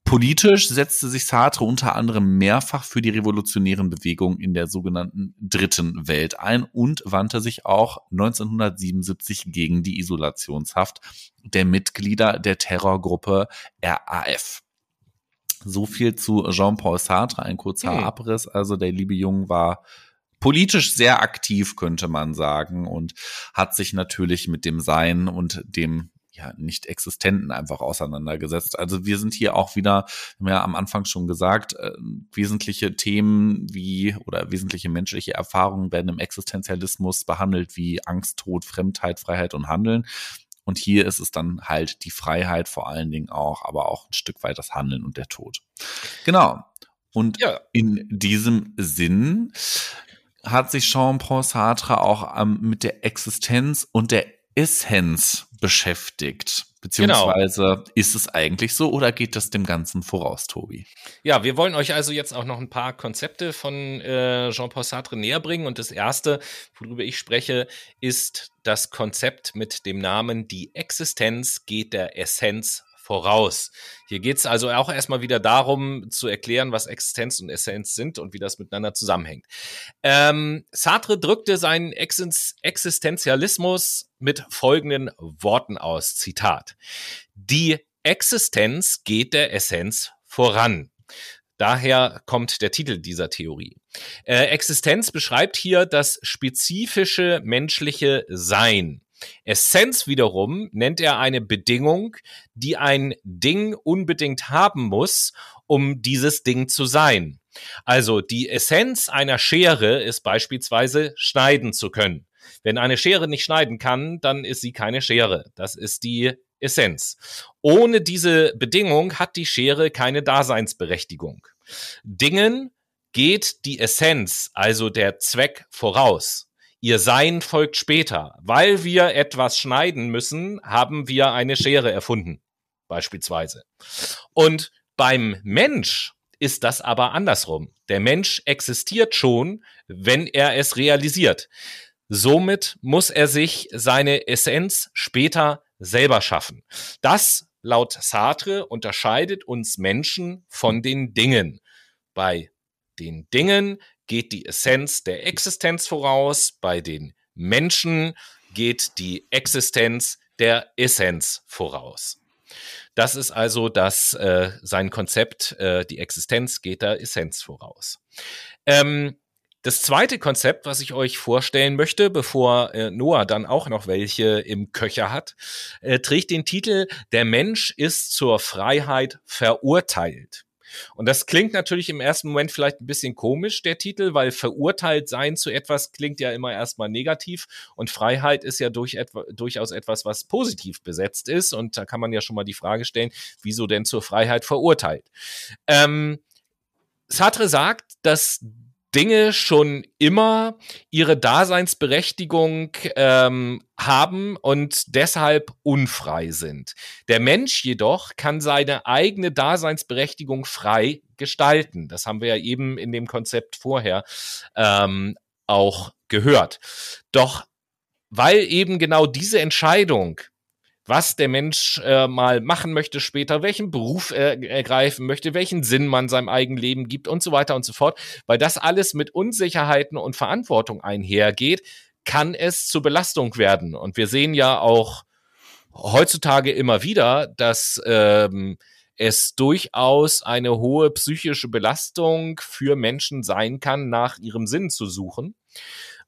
[SPEAKER 1] Politisch setzte sich Sartre unter anderem mehrfach für die revolutionären Bewegungen in der sogenannten Dritten Welt ein und wandte sich auch 1977 gegen die Isolationshaft der Mitglieder der Terrorgruppe RAF. So viel zu Jean-Paul Sartre, ein kurzer hm. Abriss. Also der liebe Jung war politisch sehr aktiv, könnte man sagen, und hat sich natürlich mit dem Sein und dem ja, nicht existenten einfach auseinandergesetzt. Also wir sind hier auch wieder, wir haben ja am Anfang schon gesagt, äh, wesentliche Themen wie oder wesentliche menschliche Erfahrungen werden im Existenzialismus behandelt wie Angst, Tod, Fremdheit, Freiheit und Handeln. Und hier ist es dann halt die Freiheit vor allen Dingen auch, aber auch ein Stück weit das Handeln und der Tod. Genau. Und ja. in diesem Sinn hat sich Jean-Paul Sartre auch ähm, mit der Existenz und der Essenz beschäftigt. Beziehungsweise genau. ist es eigentlich so oder geht das dem Ganzen voraus, Tobi?
[SPEAKER 2] Ja, wir wollen euch also jetzt auch noch ein paar Konzepte von äh, Jean-Paul Sartre näher bringen. Und das erste, worüber ich spreche, ist das Konzept mit dem Namen Die Existenz geht der Essenz voraus. Hier geht es also auch erstmal wieder darum, zu erklären, was Existenz und Essenz sind und wie das miteinander zusammenhängt. Ähm, Sartre drückte seinen Existenzialismus mit folgenden Worten aus. Zitat. Die Existenz geht der Essenz voran. Daher kommt der Titel dieser Theorie. Äh, Existenz beschreibt hier das spezifische menschliche Sein. Essenz wiederum nennt er eine Bedingung, die ein Ding unbedingt haben muss, um dieses Ding zu sein. Also die Essenz einer Schere ist beispielsweise schneiden zu können. Wenn eine Schere nicht schneiden kann, dann ist sie keine Schere. Das ist die Essenz. Ohne diese Bedingung hat die Schere keine Daseinsberechtigung. Dingen geht die Essenz, also der Zweck, voraus. Ihr Sein folgt später. Weil wir etwas schneiden müssen, haben wir eine Schere erfunden, beispielsweise. Und beim Mensch ist das aber andersrum. Der Mensch existiert schon, wenn er es realisiert. Somit muss er sich seine Essenz später selber schaffen. Das, laut Sartre, unterscheidet uns Menschen von den Dingen. Bei den Dingen geht die Essenz der Existenz voraus, bei den Menschen geht die Existenz der Essenz voraus. Das ist also das äh, sein Konzept, äh, die Existenz geht der Essenz voraus. Ähm, das zweite Konzept, was ich euch vorstellen möchte, bevor äh, Noah dann auch noch welche im Köcher hat, äh, trägt den Titel Der Mensch ist zur Freiheit verurteilt. Und das klingt natürlich im ersten Moment vielleicht ein bisschen komisch, der Titel, weil verurteilt sein zu etwas klingt ja immer erstmal negativ und Freiheit ist ja durch etwa, durchaus etwas, was positiv besetzt ist. Und da kann man ja schon mal die Frage stellen, wieso denn zur Freiheit verurteilt? Ähm, Sartre sagt, dass Dinge schon immer ihre Daseinsberechtigung ähm, haben und deshalb unfrei sind. Der Mensch jedoch kann seine eigene Daseinsberechtigung frei gestalten. Das haben wir ja eben in dem Konzept vorher ähm, auch gehört. Doch weil eben genau diese Entscheidung was der Mensch äh, mal machen möchte später, welchen Beruf er ergreifen möchte, welchen Sinn man seinem eigenen Leben gibt und so weiter und so fort. Weil das alles mit Unsicherheiten und Verantwortung einhergeht, kann es zur Belastung werden. Und wir sehen ja auch heutzutage immer wieder, dass ähm, es durchaus eine hohe psychische Belastung für Menschen sein kann, nach ihrem Sinn zu suchen.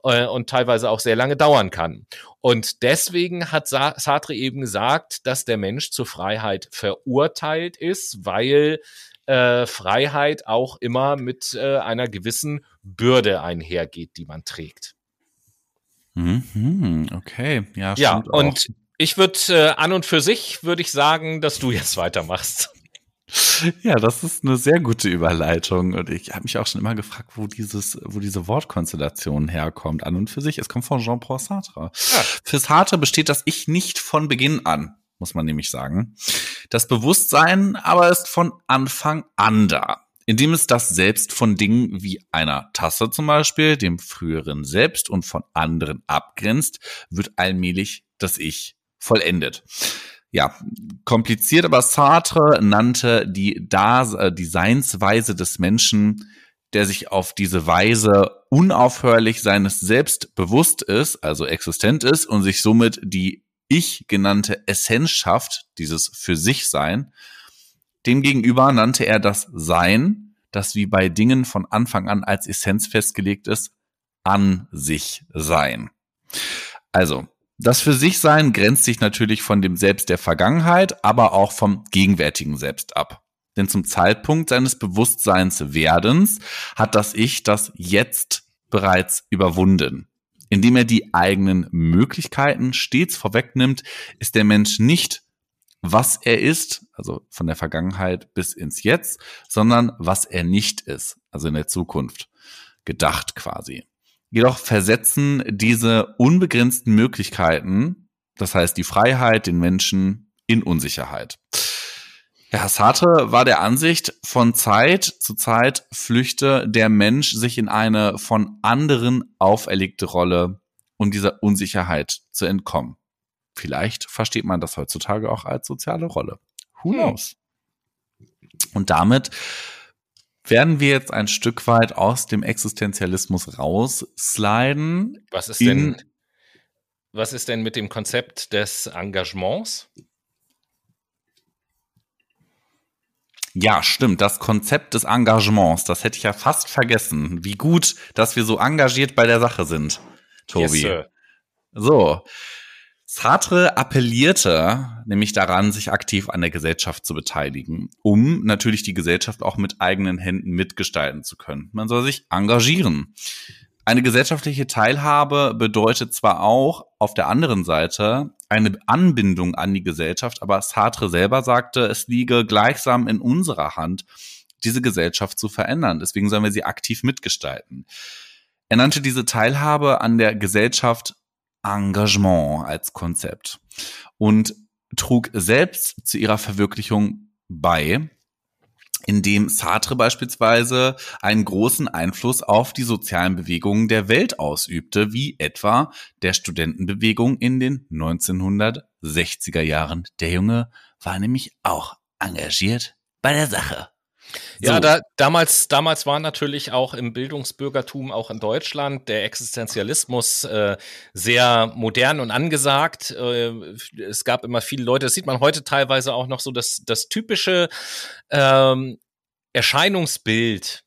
[SPEAKER 2] Äh, und teilweise auch sehr lange dauern kann. Und deswegen hat Sartre eben gesagt, dass der Mensch zur Freiheit verurteilt ist, weil äh, Freiheit auch immer mit äh, einer gewissen Bürde einhergeht, die man trägt.
[SPEAKER 1] Mhm, okay, ja,
[SPEAKER 2] ja und ich würde äh, an und für sich würde ich sagen, dass du jetzt *laughs* weitermachst.
[SPEAKER 1] Ja, das ist eine sehr gute Überleitung. Und ich habe mich auch schon immer gefragt, wo dieses, wo diese Wortkonstellation herkommt. An und für sich. Es kommt von Jean-Paul Sartre. Ja. Für Sartre besteht das Ich nicht von Beginn an, muss man nämlich sagen. Das Bewusstsein aber ist von Anfang an da indem es das Selbst von Dingen wie einer Tasse zum Beispiel, dem früheren Selbst und von anderen abgrenzt, wird allmählich das Ich vollendet. Ja, kompliziert, aber Sartre nannte die Das äh, Designsweise des Menschen, der sich auf diese Weise unaufhörlich seines Selbst bewusst ist, also existent ist und sich somit die Ich genannte Essenz schafft, dieses für sich Sein, Demgegenüber nannte er das Sein, das wie bei Dingen von Anfang an als Essenz festgelegt ist, an sich sein. Also, das für sich sein grenzt sich natürlich von dem Selbst der Vergangenheit, aber auch vom gegenwärtigen Selbst ab. Denn zum Zeitpunkt seines Bewusstseins Werdens hat das Ich das Jetzt bereits überwunden. Indem er die eigenen Möglichkeiten stets vorwegnimmt, ist der Mensch nicht was er ist, also von der Vergangenheit bis ins Jetzt, sondern was er nicht ist, also in der Zukunft gedacht quasi. Jedoch versetzen diese unbegrenzten Möglichkeiten, das heißt die Freiheit, den Menschen in Unsicherheit. Herr Sartre war der Ansicht, von Zeit zu Zeit flüchte der Mensch sich in eine von anderen auferlegte Rolle, um dieser Unsicherheit zu entkommen. Vielleicht versteht man das heutzutage auch als soziale Rolle. Who hm. knows? Und damit werden wir jetzt ein Stück weit aus dem Existenzialismus raussliden.
[SPEAKER 2] Was ist denn, was ist denn mit dem Konzept des Engagements?
[SPEAKER 1] Ja, stimmt. Das Konzept des Engagements, das hätte ich ja fast vergessen. Wie gut, dass wir so engagiert bei der Sache sind, Tobi. Yes, so, Sartre appellierte nämlich daran, sich aktiv an der Gesellschaft zu beteiligen, um natürlich die Gesellschaft auch mit eigenen Händen mitgestalten zu können. Man soll sich engagieren. Eine gesellschaftliche Teilhabe bedeutet zwar auch auf der anderen Seite eine Anbindung an die Gesellschaft, aber Sartre selber sagte, es liege gleichsam in unserer Hand, diese Gesellschaft zu verändern. Deswegen sollen wir sie aktiv mitgestalten. Er nannte diese Teilhabe an der Gesellschaft Engagement als Konzept und trug selbst zu ihrer Verwirklichung bei, indem Sartre beispielsweise einen großen Einfluss auf die sozialen Bewegungen der Welt ausübte, wie etwa der Studentenbewegung in den 1960er Jahren. Der Junge war nämlich auch engagiert bei der Sache.
[SPEAKER 2] Ja, so. da, damals, damals war natürlich auch im Bildungsbürgertum, auch in Deutschland, der Existenzialismus äh, sehr modern und angesagt. Äh, es gab immer viele Leute, das sieht man heute teilweise auch noch so, dass das typische ähm, Erscheinungsbild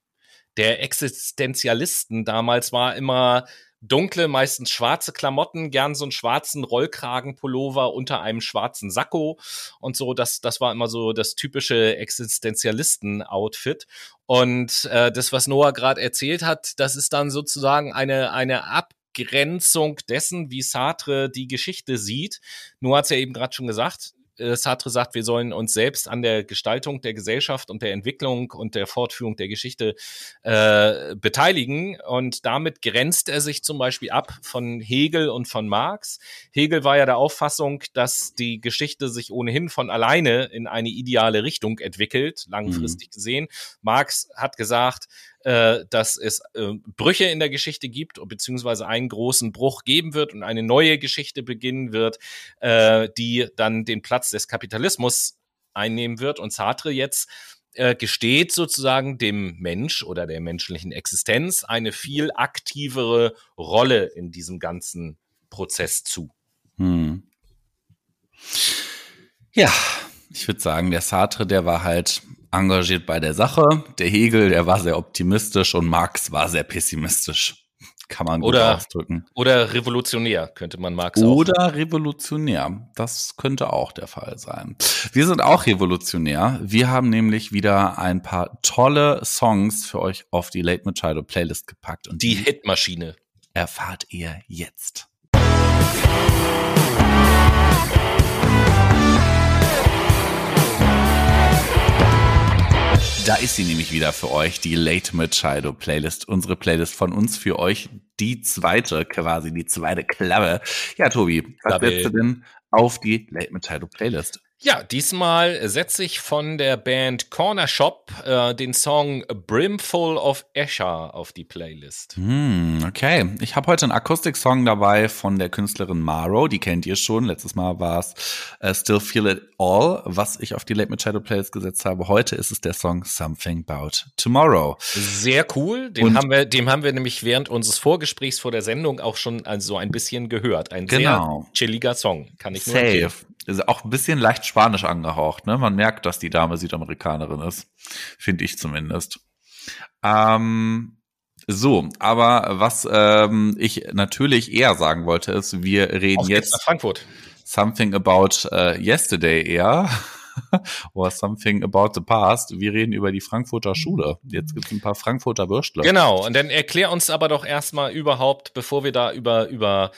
[SPEAKER 2] der Existenzialisten damals war immer dunkle, meistens schwarze Klamotten, gern so einen schwarzen Rollkragenpullover unter einem schwarzen Sakko und so. Das, das war immer so das typische Existenzialisten-Outfit. Und äh, das, was Noah gerade erzählt hat, das ist dann sozusagen eine, eine Abgrenzung dessen, wie Sartre die Geschichte sieht. Noah hat es ja eben gerade schon gesagt, Sartre sagt, wir sollen uns selbst an der Gestaltung der Gesellschaft und der Entwicklung und der Fortführung der Geschichte äh, beteiligen. Und damit grenzt er sich zum Beispiel ab von Hegel und von Marx. Hegel war ja der Auffassung, dass die Geschichte sich ohnehin von alleine in eine ideale Richtung entwickelt, langfristig mhm. gesehen. Marx hat gesagt, äh, dass es äh, Brüche in der Geschichte gibt, beziehungsweise einen großen Bruch geben wird und eine neue Geschichte beginnen wird, äh, die dann den Platz des Kapitalismus einnehmen wird. Und Sartre jetzt gesteht sozusagen dem Mensch oder der menschlichen Existenz eine viel aktivere Rolle in diesem ganzen Prozess zu. Hm.
[SPEAKER 1] Ja, ich würde sagen, der Sartre, der war halt engagiert bei der Sache. Der Hegel, der war sehr optimistisch und Marx war sehr pessimistisch. kann man
[SPEAKER 2] oder,
[SPEAKER 1] ausdrücken.
[SPEAKER 2] Oder revolutionär, könnte man Marx
[SPEAKER 1] Oder auch. revolutionär. Das könnte auch der Fall sein. Wir sind auch revolutionär. Wir haben nämlich wieder ein paar tolle Songs für euch auf die Late Machado Playlist gepackt.
[SPEAKER 2] Und die Hitmaschine.
[SPEAKER 1] Erfahrt ihr jetzt. Da ist sie nämlich wieder für euch, die Late Machado Playlist. Unsere Playlist von uns für euch, die zweite, quasi die zweite Klappe. Ja, Tobi, was setzt du denn auf die Late Machado Playlist?
[SPEAKER 2] Ja, diesmal setze ich von der Band Corner Shop äh, den Song Brimful of Escher auf die Playlist.
[SPEAKER 1] Hm, okay. Ich habe heute einen Akustik-Song dabei von der Künstlerin Maro. Die kennt ihr schon. Letztes Mal war es uh, Still Feel It All, was ich auf die Late Machado Playlist gesetzt habe. Heute ist es der Song Something About Tomorrow.
[SPEAKER 2] Sehr cool. Den haben wir, dem haben wir nämlich während unseres Vorgesprächs vor der Sendung auch schon also ein bisschen gehört. Ein genau. sehr chilliger Song, kann ich nur
[SPEAKER 1] Safe. Empfehlen ist auch ein bisschen leicht spanisch angehaucht, ne? Man merkt, dass die Dame Südamerikanerin ist. Finde ich zumindest. Ähm, so, aber was ähm, ich natürlich eher sagen wollte, ist, wir reden jetzt.
[SPEAKER 2] Nach Frankfurt.
[SPEAKER 1] Something about uh, yesterday eher. *laughs* Or something about the past. Wir reden über die Frankfurter Schule. Jetzt gibt es ein paar Frankfurter Würstler.
[SPEAKER 2] Genau, und dann erklär uns aber doch erstmal überhaupt, bevor wir da über, über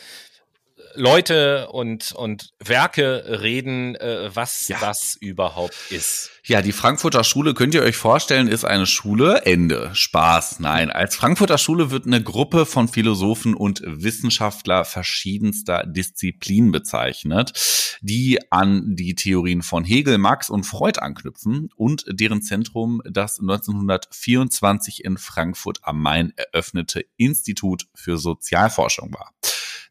[SPEAKER 2] Leute und, und Werke reden, äh, was ja. das überhaupt ist.
[SPEAKER 1] Ja, die Frankfurter Schule, könnt ihr euch vorstellen, ist eine Schule, Ende, Spaß, nein. Als Frankfurter Schule wird eine Gruppe von Philosophen und Wissenschaftler verschiedenster Disziplinen bezeichnet, die an die Theorien von Hegel, Marx und Freud anknüpfen und deren Zentrum das 1924 in Frankfurt am Main eröffnete Institut für Sozialforschung war.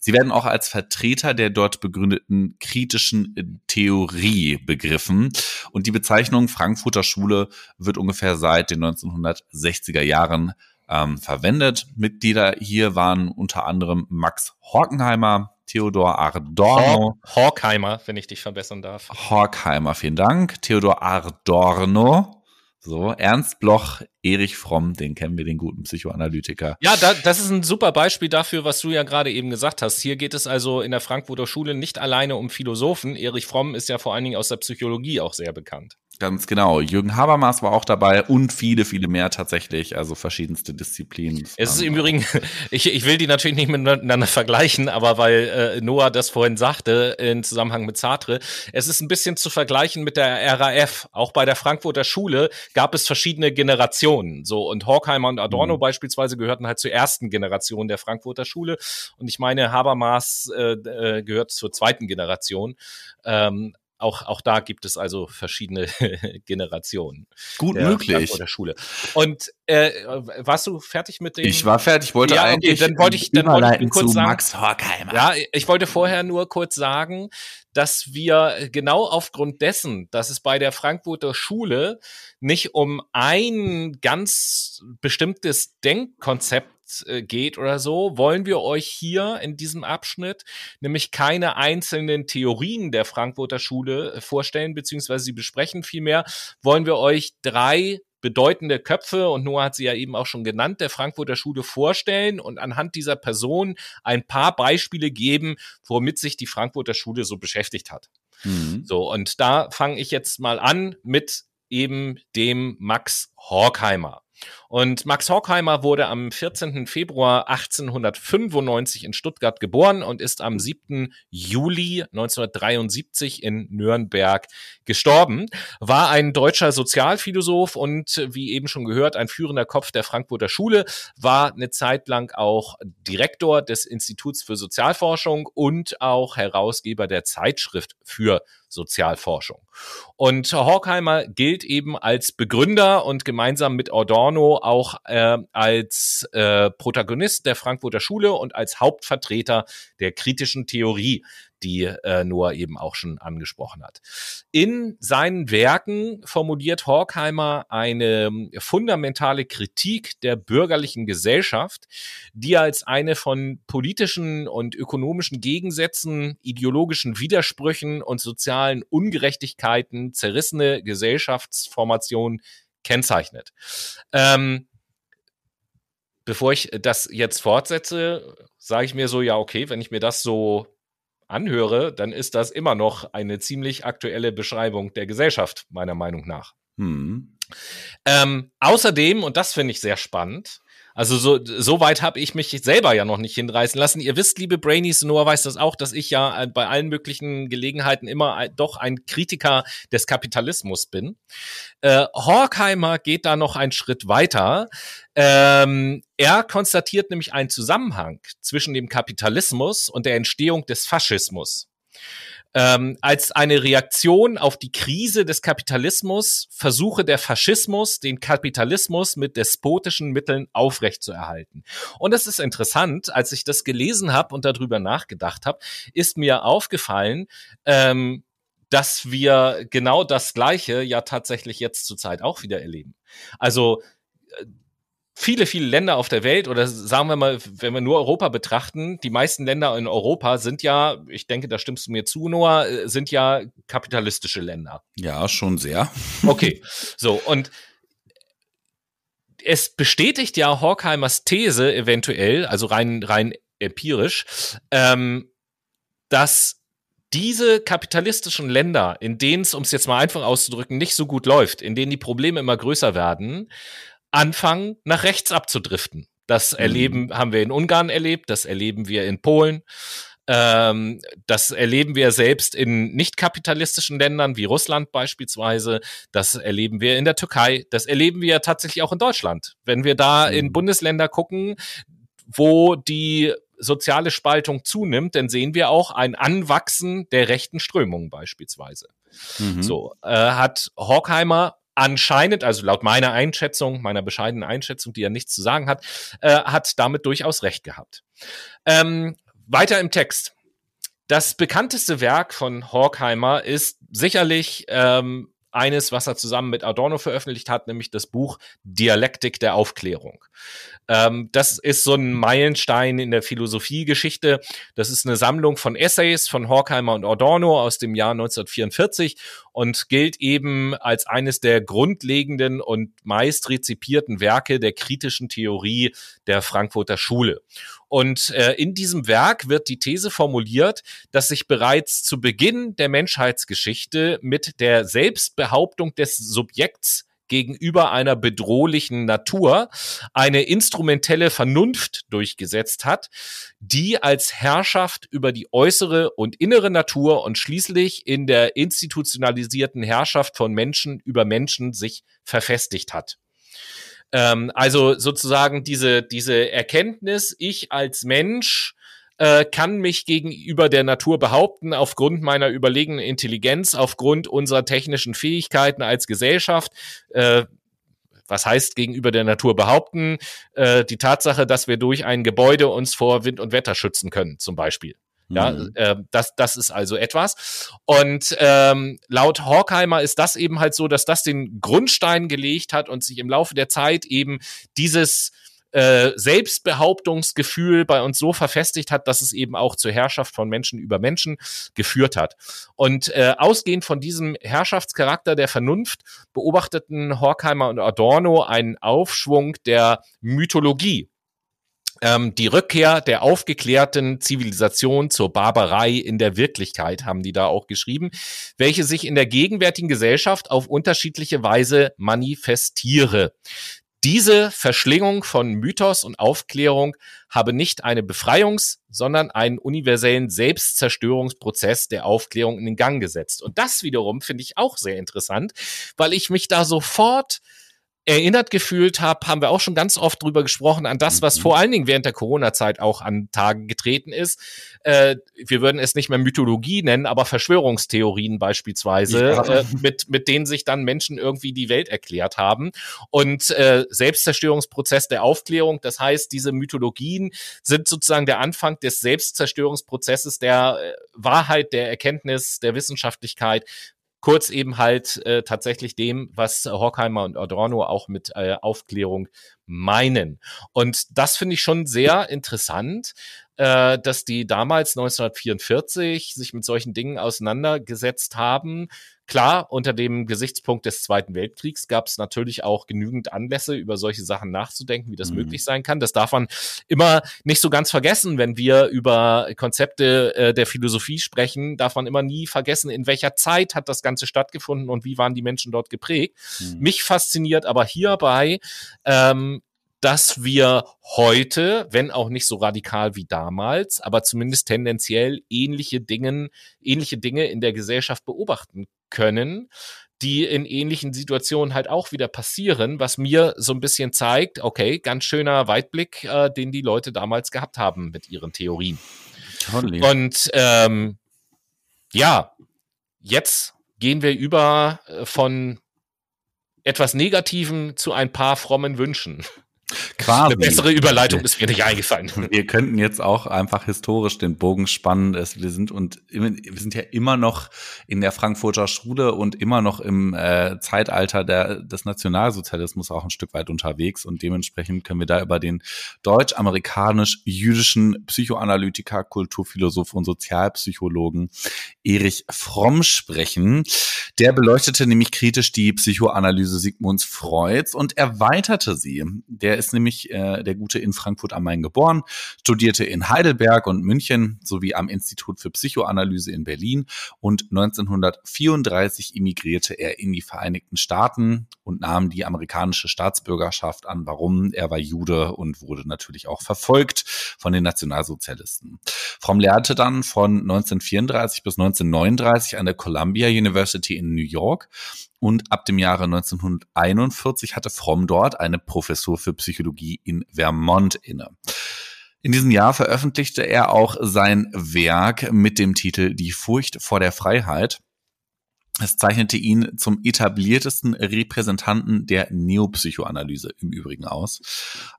[SPEAKER 1] Sie werden auch als Vertreter der dort begründeten kritischen Theorie begriffen. Und die Bezeichnung Frankfurter Schule wird ungefähr seit den 1960er Jahren ähm, verwendet. Mitglieder hier waren unter anderem Max Horkenheimer, Theodor Adorno.
[SPEAKER 2] Horkheimer, wenn ich dich verbessern darf.
[SPEAKER 1] Horkheimer, vielen Dank. Theodor Adorno. So, Ernst Bloch, Erich Fromm, den kennen wir, den guten Psychoanalytiker.
[SPEAKER 2] Ja, da, das ist ein super Beispiel dafür, was du ja gerade eben gesagt hast. Hier geht es also in der Frankfurter Schule nicht alleine um Philosophen. Erich Fromm ist ja vor allen Dingen aus der Psychologie auch sehr bekannt.
[SPEAKER 1] Ganz genau. Jürgen Habermas war auch dabei und viele, viele mehr tatsächlich, also verschiedenste Disziplinen.
[SPEAKER 2] Es ist im Übrigen, *laughs* ich, ich will die natürlich nicht miteinander vergleichen, aber weil äh, Noah das vorhin sagte in Zusammenhang mit Sartre, es ist ein bisschen zu vergleichen mit der RAF. Auch bei der Frankfurter Schule gab es verschiedene Generationen. So und Horkheimer und Adorno mhm. beispielsweise gehörten halt zur ersten Generation der Frankfurter Schule und ich meine Habermas äh, äh, gehört zur zweiten Generation. Ähm, auch, auch da gibt es also verschiedene *laughs* Generationen.
[SPEAKER 1] Gut der möglich.
[SPEAKER 2] Oder Schule. Und äh, warst du fertig mit dem?
[SPEAKER 1] Ich war fertig, wollte ja, eigentlich
[SPEAKER 2] okay, dann wollte ich, dann wollte ich kurz
[SPEAKER 1] zu
[SPEAKER 2] sagen,
[SPEAKER 1] Max Horkheimer.
[SPEAKER 2] Ja, ich wollte vorher nur kurz sagen, dass wir genau aufgrund dessen, dass es bei der Frankfurter Schule nicht um ein ganz bestimmtes Denkkonzept äh, geht oder so, wollen wir euch hier in diesem Abschnitt nämlich keine einzelnen Theorien der Frankfurter Schule äh, vorstellen, beziehungsweise sie besprechen. Vielmehr wollen wir euch drei bedeutende Köpfe, und Noah hat sie ja eben auch schon genannt, der Frankfurter Schule vorstellen und anhand dieser Person ein paar Beispiele geben, womit sich die Frankfurter Schule so beschäftigt hat. Mhm. So, und da fange ich jetzt mal an mit eben dem Max Horkheimer. Und Max Horkheimer wurde am 14. Februar 1895 in Stuttgart geboren und ist am 7. Juli 1973 in Nürnberg gestorben. War ein deutscher Sozialphilosoph und wie eben schon gehört, ein führender Kopf der Frankfurter Schule, war eine Zeit lang auch Direktor des Instituts für Sozialforschung und auch Herausgeber der Zeitschrift für Sozialforschung. Und Horkheimer gilt eben als Begründer und gemeinsam mit Adorno auch äh, als äh, Protagonist der Frankfurter Schule und als Hauptvertreter der kritischen Theorie die äh, Noah eben auch schon angesprochen hat. In seinen Werken formuliert Horkheimer eine ähm, fundamentale Kritik der bürgerlichen Gesellschaft, die als eine von politischen und ökonomischen Gegensätzen, ideologischen Widersprüchen und sozialen Ungerechtigkeiten zerrissene Gesellschaftsformation kennzeichnet. Ähm, bevor ich das jetzt fortsetze, sage ich mir so, ja, okay, wenn ich mir das so anhöre, dann ist das immer noch eine ziemlich aktuelle Beschreibung der Gesellschaft, meiner Meinung nach. Hm. Ähm, außerdem, und das finde ich sehr spannend, also so, so weit habe ich mich selber ja noch nicht hinreißen lassen. Ihr wisst, liebe Brainies, Noah weiß das auch, dass ich ja bei allen möglichen Gelegenheiten immer doch ein Kritiker des Kapitalismus bin. Äh, Horkheimer geht da noch einen Schritt weiter. Ähm, er konstatiert nämlich einen Zusammenhang zwischen dem Kapitalismus und der Entstehung des Faschismus ähm, als eine Reaktion auf die Krise des Kapitalismus versuche der Faschismus, den Kapitalismus mit despotischen Mitteln aufrechtzuerhalten. Und das ist interessant, als ich das gelesen habe und darüber nachgedacht habe, ist mir aufgefallen, ähm, dass wir genau das Gleiche ja tatsächlich jetzt zurzeit auch wieder erleben. Also äh, viele, viele Länder auf der Welt oder sagen wir mal, wenn wir nur Europa betrachten, die meisten Länder in Europa sind ja, ich denke, da stimmst du mir zu, Noah, äh, sind ja kapitalistische Länder.
[SPEAKER 1] Ja, schon sehr.
[SPEAKER 2] Okay, so und es bestätigt ja Horkheimers These eventuell, also rein, rein empirisch, ähm, dass diese kapitalistischen Länder, in denen es, um es jetzt mal einfach auszudrücken, nicht so gut läuft, in denen die Probleme immer größer werden, anfangen, nach rechts abzudriften. Das mhm. erleben, haben wir in Ungarn erlebt, das erleben wir in Polen. Ähm, das erleben wir selbst in nicht kapitalistischen Ländern wie Russland beispielsweise. Das erleben wir in der Türkei. Das erleben wir tatsächlich auch in Deutschland. Wenn wir da mhm. in Bundesländer gucken, wo die soziale Spaltung zunimmt, dann sehen wir auch ein Anwachsen der rechten Strömungen beispielsweise. Mhm. So äh, hat Horkheimer anscheinend, also laut meiner Einschätzung, meiner bescheidenen Einschätzung, die ja nichts zu sagen hat, äh, hat damit durchaus recht gehabt. Ähm, weiter im Text. Das bekannteste Werk von Horkheimer ist sicherlich ähm, eines, was er zusammen mit Adorno veröffentlicht hat, nämlich das Buch Dialektik der Aufklärung. Ähm, das ist so ein Meilenstein in der Philosophiegeschichte. Das ist eine Sammlung von Essays von Horkheimer und Adorno aus dem Jahr 1944 und gilt eben als eines der grundlegenden und meist rezipierten Werke der kritischen Theorie der Frankfurter Schule. Und äh, in diesem Werk wird die These formuliert, dass sich bereits zu Beginn der Menschheitsgeschichte mit der Selbstbehauptung des Subjekts gegenüber einer bedrohlichen Natur eine instrumentelle Vernunft durchgesetzt hat, die als Herrschaft über die äußere und innere Natur und schließlich in der institutionalisierten Herrschaft von Menschen über Menschen sich verfestigt hat. Ähm, also sozusagen diese, diese Erkenntnis, ich als Mensch äh, kann mich gegenüber der Natur behaupten, aufgrund meiner überlegenen Intelligenz, aufgrund unserer technischen Fähigkeiten als Gesellschaft. Äh, was heißt gegenüber der Natur behaupten? Äh, die Tatsache, dass wir durch ein Gebäude uns vor Wind und Wetter schützen können, zum Beispiel. Ja, mhm. äh, das, das ist also etwas. Und ähm, laut Horkheimer ist das eben halt so, dass das den Grundstein gelegt hat und sich im Laufe der Zeit eben dieses äh, Selbstbehauptungsgefühl bei uns so verfestigt hat, dass es eben auch zur Herrschaft von Menschen über Menschen geführt hat. Und äh, ausgehend von diesem Herrschaftscharakter der Vernunft beobachteten Horkheimer und Adorno einen Aufschwung der Mythologie ähm, die Rückkehr der aufgeklärten Zivilisation zur Barbarei in der Wirklichkeit, haben die da auch geschrieben, welche sich in der gegenwärtigen Gesellschaft auf unterschiedliche Weise manifestiere. Diese Verschlingung von Mythos und Aufklärung habe nicht eine Befreiungs-, sondern einen universellen Selbstzerstörungsprozess der Aufklärung in den Gang gesetzt. Und das wiederum finde ich auch sehr interessant, weil ich mich da sofort erinnert gefühlt habe, haben wir auch schon ganz oft drüber gesprochen, an das, was mhm. vor allen Dingen während der Corona-Zeit auch an Tage getreten ist. Äh, wir würden es nicht mehr Mythologie nennen, aber Verschwörungstheorien beispielsweise, ja. äh, mit, mit denen sich dann Menschen irgendwie die Welt erklärt haben. Und äh, Selbstzerstörungsprozess der Aufklärung, das heißt, diese Mythologien sind sozusagen der Anfang des Selbstzerstörungsprozesses der äh, Wahrheit, der Erkenntnis, der Wissenschaftlichkeit, kurz eben halt äh, tatsächlich dem, was Horkheimer und Adorno auch mit äh, Aufklärung meinen. Und das finde ich schon sehr interessant, äh, dass die damals 1944 sich mit solchen Dingen auseinandergesetzt haben. Klar, unter dem Gesichtspunkt des Zweiten Weltkriegs gab es natürlich auch genügend Anlässe, über solche Sachen nachzudenken, wie das mhm. möglich sein kann. Das darf man immer nicht so ganz vergessen, wenn wir über Konzepte äh, der Philosophie sprechen, darf man immer nie vergessen, in welcher Zeit hat das Ganze stattgefunden und wie waren die Menschen dort geprägt. Mhm. Mich fasziniert aber hierbei ähm, dass wir heute, wenn auch nicht so radikal wie damals, aber zumindest tendenziell ähnliche Dinge, ähnliche Dinge in der Gesellschaft beobachten können, die in ähnlichen Situationen halt auch wieder passieren, was mir so ein bisschen zeigt, okay, ganz schöner Weitblick, äh, den die Leute damals gehabt haben mit ihren Theorien. Totally. Und ähm, ja, jetzt gehen wir über äh, von etwas Negativem zu ein paar frommen Wünschen.
[SPEAKER 1] Quasi.
[SPEAKER 2] Eine bessere Überleitung ist mir nicht eingefallen. *laughs*
[SPEAKER 1] Wir könnten jetzt auch einfach historisch den Bogen spannen. Wir sind und wir sind ja immer noch in der Frankfurter Schule und immer noch im äh, Zeitalter der, des Nationalsozialismus auch ein Stück weit unterwegs und dementsprechend können wir da über den deutsch-amerikanisch-jüdischen Psychoanalytiker, Kulturphilosoph und Sozialpsychologen Erich Fromm sprechen. Der beleuchtete nämlich kritisch die Psychoanalyse Sigmunds Freuds und erweiterte sie. Der ist nämlich äh, der Gute in Frankfurt am Main geboren, studierte in Heidelberg und München sowie am Institut für Psychoanalyse in Berlin und 1934 emigrierte er in die Vereinigten Staaten und nahm die amerikanische Staatsbürgerschaft an. Warum? Er war Jude und wurde natürlich auch verfolgt von den Nationalsozialisten. Fromm lehrte dann von 1934 bis 1939 an der Columbia University in New York und ab dem Jahre 1941 hatte Fromm dort eine Professur für Psychologie in Vermont inne. In diesem Jahr veröffentlichte er auch sein Werk mit dem Titel Die Furcht vor der Freiheit. Es zeichnete ihn zum etabliertesten Repräsentanten der Neopsychoanalyse im Übrigen aus.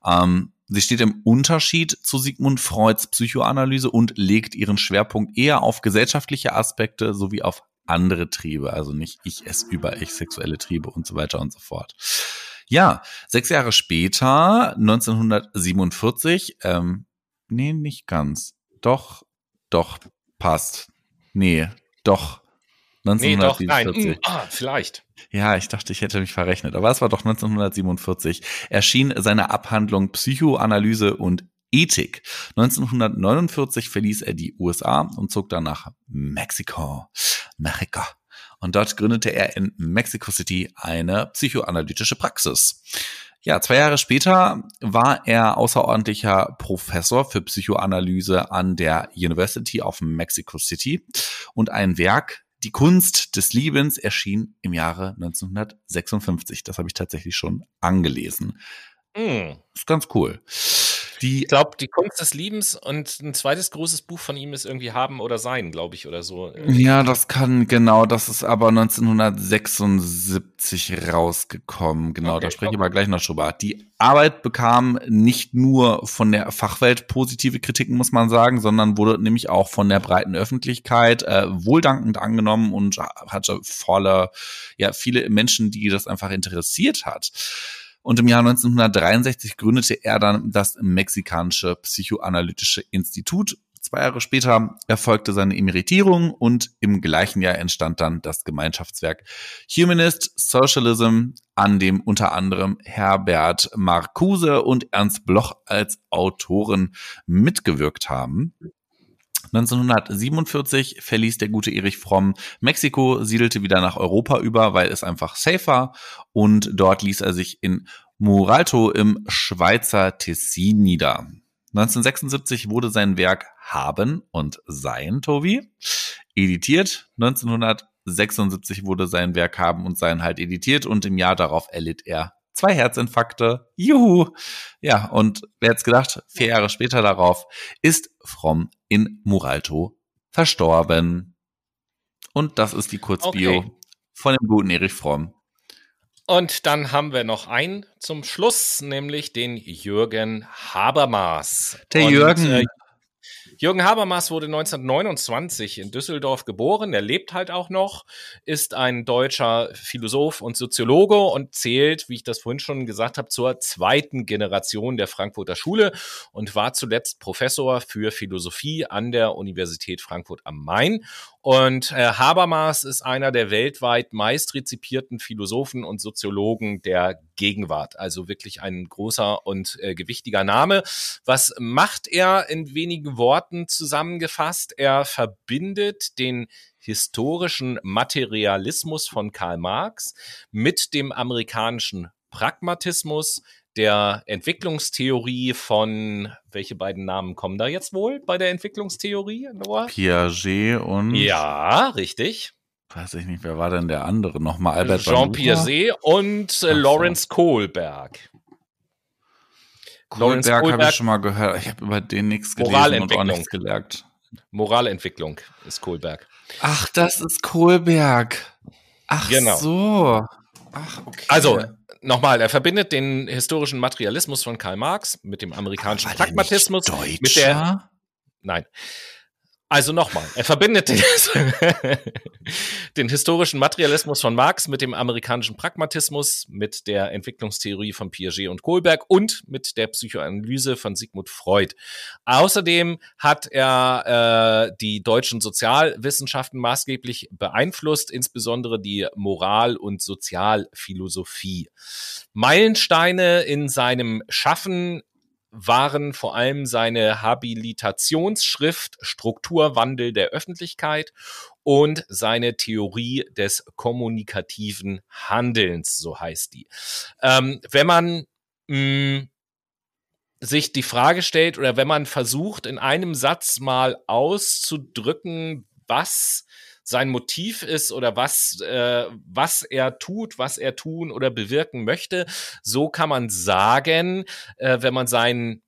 [SPEAKER 1] Ähm, sie steht im Unterschied zu Sigmund Freuds Psychoanalyse und legt ihren Schwerpunkt eher auf gesellschaftliche Aspekte sowie auf andere Triebe, also nicht ich es über ich sexuelle Triebe und so weiter und so fort. Ja, sechs Jahre später, 1947, ähm, nee, nicht ganz. Doch, doch, passt. Nee, doch.
[SPEAKER 2] 1947. Nee, doch, nein. Ah, vielleicht.
[SPEAKER 1] Ja, ich dachte, ich hätte mich verrechnet. Aber es war doch 1947. Erschien seine Abhandlung Psychoanalyse und Ethik. 1949 verließ er die USA und zog dann nach Mexiko. Mexiko. Und dort gründete er in Mexico City eine psychoanalytische Praxis. Ja, zwei Jahre später war er außerordentlicher Professor für Psychoanalyse an der University of Mexico City und ein Werk, Die Kunst des Liebens, erschien im Jahre 1956. Das habe ich tatsächlich schon angelesen. Mm. Ist ganz cool.
[SPEAKER 2] Die, ich glaube, die Kunst des Liebens und ein zweites großes Buch von ihm ist irgendwie Haben oder Sein, glaube ich, oder so.
[SPEAKER 1] Ja, das kann, genau, das ist aber 1976 rausgekommen. Genau, okay, da spreche ich aber gleich noch drüber. Die Arbeit bekam nicht nur von der Fachwelt positive Kritiken, muss man sagen, sondern wurde nämlich auch von der breiten Öffentlichkeit äh, wohldankend angenommen und hatte voller, ja, viele Menschen, die das einfach interessiert hat. Und im Jahr 1963 gründete er dann das Mexikanische Psychoanalytische Institut. Zwei Jahre später erfolgte seine Emeritierung und im gleichen Jahr entstand dann das Gemeinschaftswerk Humanist Socialism, an dem unter anderem Herbert Marcuse und Ernst Bloch als Autoren mitgewirkt haben. 1947 verließ der gute Erich Fromm Mexiko, siedelte wieder nach Europa über, weil es einfach safer und dort ließ er sich in Muralto im Schweizer Tessin nieder. 1976 wurde sein Werk Haben und Sein, Tobi, editiert. 1976 wurde sein Werk Haben und Sein halt editiert und im Jahr darauf erlitt er zwei Herzinfarkte. Juhu! Ja, und wer hätte gedacht, vier Jahre später darauf ist Fromm in Muralto verstorben. Und das ist die Kurzbio okay. von dem guten Erich Fromm.
[SPEAKER 2] Und dann haben wir noch einen zum Schluss, nämlich den Jürgen Habermas.
[SPEAKER 1] Der Und, Jürgen. Äh,
[SPEAKER 2] Jürgen Habermas wurde 1929 in Düsseldorf geboren. Er lebt halt auch noch, ist ein deutscher Philosoph und Soziologe und zählt, wie ich das vorhin schon gesagt habe, zur zweiten Generation der Frankfurter Schule und war zuletzt Professor für Philosophie an der Universität Frankfurt am Main. Und äh, Habermas ist einer der weltweit meist rezipierten Philosophen und Soziologen der Gegenwart. Also wirklich ein großer und äh, gewichtiger Name. Was macht er in wenigen Worten zusammengefasst? Er verbindet den historischen Materialismus von Karl Marx mit dem amerikanischen Pragmatismus, der Entwicklungstheorie von, welche beiden Namen kommen da jetzt wohl bei der Entwicklungstheorie,
[SPEAKER 1] Noah? Piaget und.
[SPEAKER 2] Ja, richtig.
[SPEAKER 1] Weiß ich nicht, wer war denn der andere? Nochmal Albert
[SPEAKER 2] Jean Piaget und äh, Lawrence Kohlberg.
[SPEAKER 1] Kohlberg habe ich schon mal gehört. Ich habe über den nichts gelesen und auch nichts gelernt.
[SPEAKER 2] Moralentwicklung ist Kohlberg.
[SPEAKER 1] Ach, das ist Kohlberg. Ach genau. so.
[SPEAKER 2] Ach, okay. Also, nochmal, er verbindet den historischen Materialismus von Karl Marx mit dem amerikanischen Pragmatismus. Mit der. Nein. Also nochmal, er verbindet den, *laughs* den, historischen Materialismus von Marx mit dem amerikanischen Pragmatismus, mit der Entwicklungstheorie von Piaget und Kohlberg und mit der Psychoanalyse von Sigmund Freud. Außerdem hat er äh, die deutschen Sozialwissenschaften maßgeblich beeinflusst, insbesondere die Moral- und Sozialphilosophie. Meilensteine in seinem Schaffen waren vor allem seine Habilitationsschrift Strukturwandel der Öffentlichkeit und seine Theorie des kommunikativen Handelns, so heißt die. Ähm, wenn man mh, hm, sich die Frage stellt oder wenn man versucht, in einem Satz mal auszudrücken, was sein Motiv ist oder was, äh, was er tut, was er tun oder bewirken möchte. So kann man sagen, äh, wenn man sein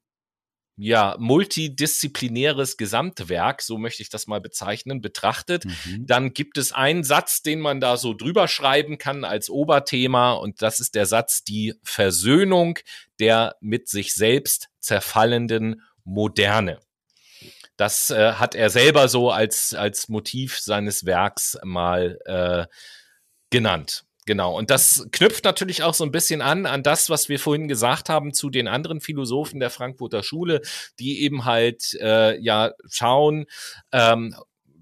[SPEAKER 2] ja, multidisziplinäres Gesamtwerk, so möchte ich das mal bezeichnen, betrachtet, mhm. dann gibt es einen Satz, den man da so drüber schreiben kann als Oberthema und das ist der Satz die Versöhnung der mit sich selbst zerfallenden Moderne. Das äh, hat er selber so als, als Motiv seines Werks mal äh, genannt. Genau. Und das knüpft natürlich auch so ein bisschen an, an das, was wir vorhin gesagt haben zu den anderen Philosophen der Frankfurter Schule, die eben halt, äh, ja, schauen, ähm,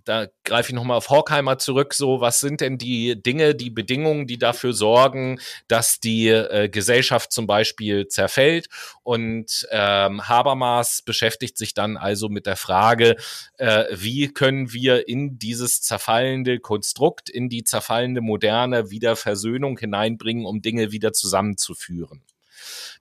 [SPEAKER 2] da greife ich nochmal auf Horkheimer zurück, so was sind denn die Dinge, die Bedingungen, die dafür sorgen, dass die äh, Gesellschaft zum Beispiel zerfällt. Und ähm, Habermas beschäftigt sich dann also mit der Frage, äh, wie können wir in dieses zerfallende Konstrukt, in die zerfallende Moderne wieder Versöhnung hineinbringen, um Dinge wieder zusammenzuführen.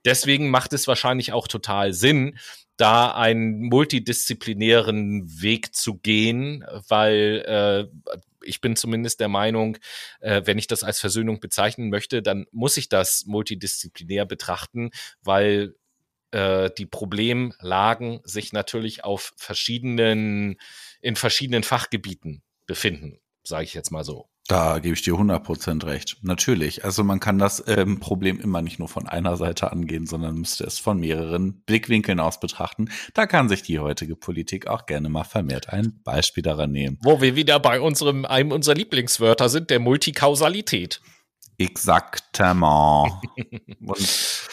[SPEAKER 2] Deswegen macht es wahrscheinlich auch total Sinn, da einen multidisziplinären Weg zu gehen, weil äh, ich bin zumindest der Meinung, äh, wenn ich das als Versöhnung bezeichnen möchte, dann muss ich das multidisziplinär betrachten, weil äh, die Problemlagen sich natürlich auf verschiedenen, in verschiedenen Fachgebieten befinden, sage ich jetzt mal so.
[SPEAKER 1] Da gebe ich dir 100% recht. Natürlich. Also man kann das ähm, Problem immer nicht nur von einer Seite angehen, sondern müsste es von mehreren Blickwinkeln aus betrachten. Da kann sich die heutige Politik auch gerne mal vermehrt ein Beispiel daran nehmen.
[SPEAKER 2] Wo wir wieder bei unserem, einem unserer Lieblingswörter sind, der Multikausalität.
[SPEAKER 1] Exaktement. *laughs* Und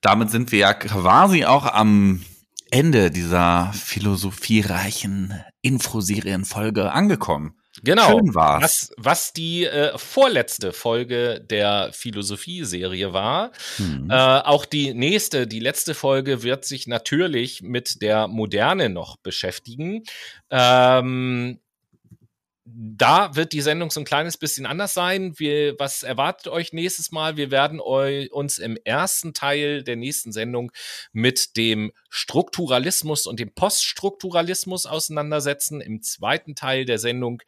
[SPEAKER 1] damit sind wir ja quasi auch am Ende dieser philosophiereichen Infoserienfolge angekommen.
[SPEAKER 2] Genau. Schön war's. Was, was die äh, vorletzte Folge der Philosophie-Serie war. Mhm. Äh, auch die nächste, die letzte Folge wird sich natürlich mit der Moderne noch beschäftigen. Ähm, da wird die Sendung so ein kleines bisschen anders sein. Wir, was erwartet euch nächstes Mal? Wir werden eu, uns im ersten Teil der nächsten Sendung mit dem Strukturalismus und dem Poststrukturalismus auseinandersetzen. Im zweiten Teil der Sendung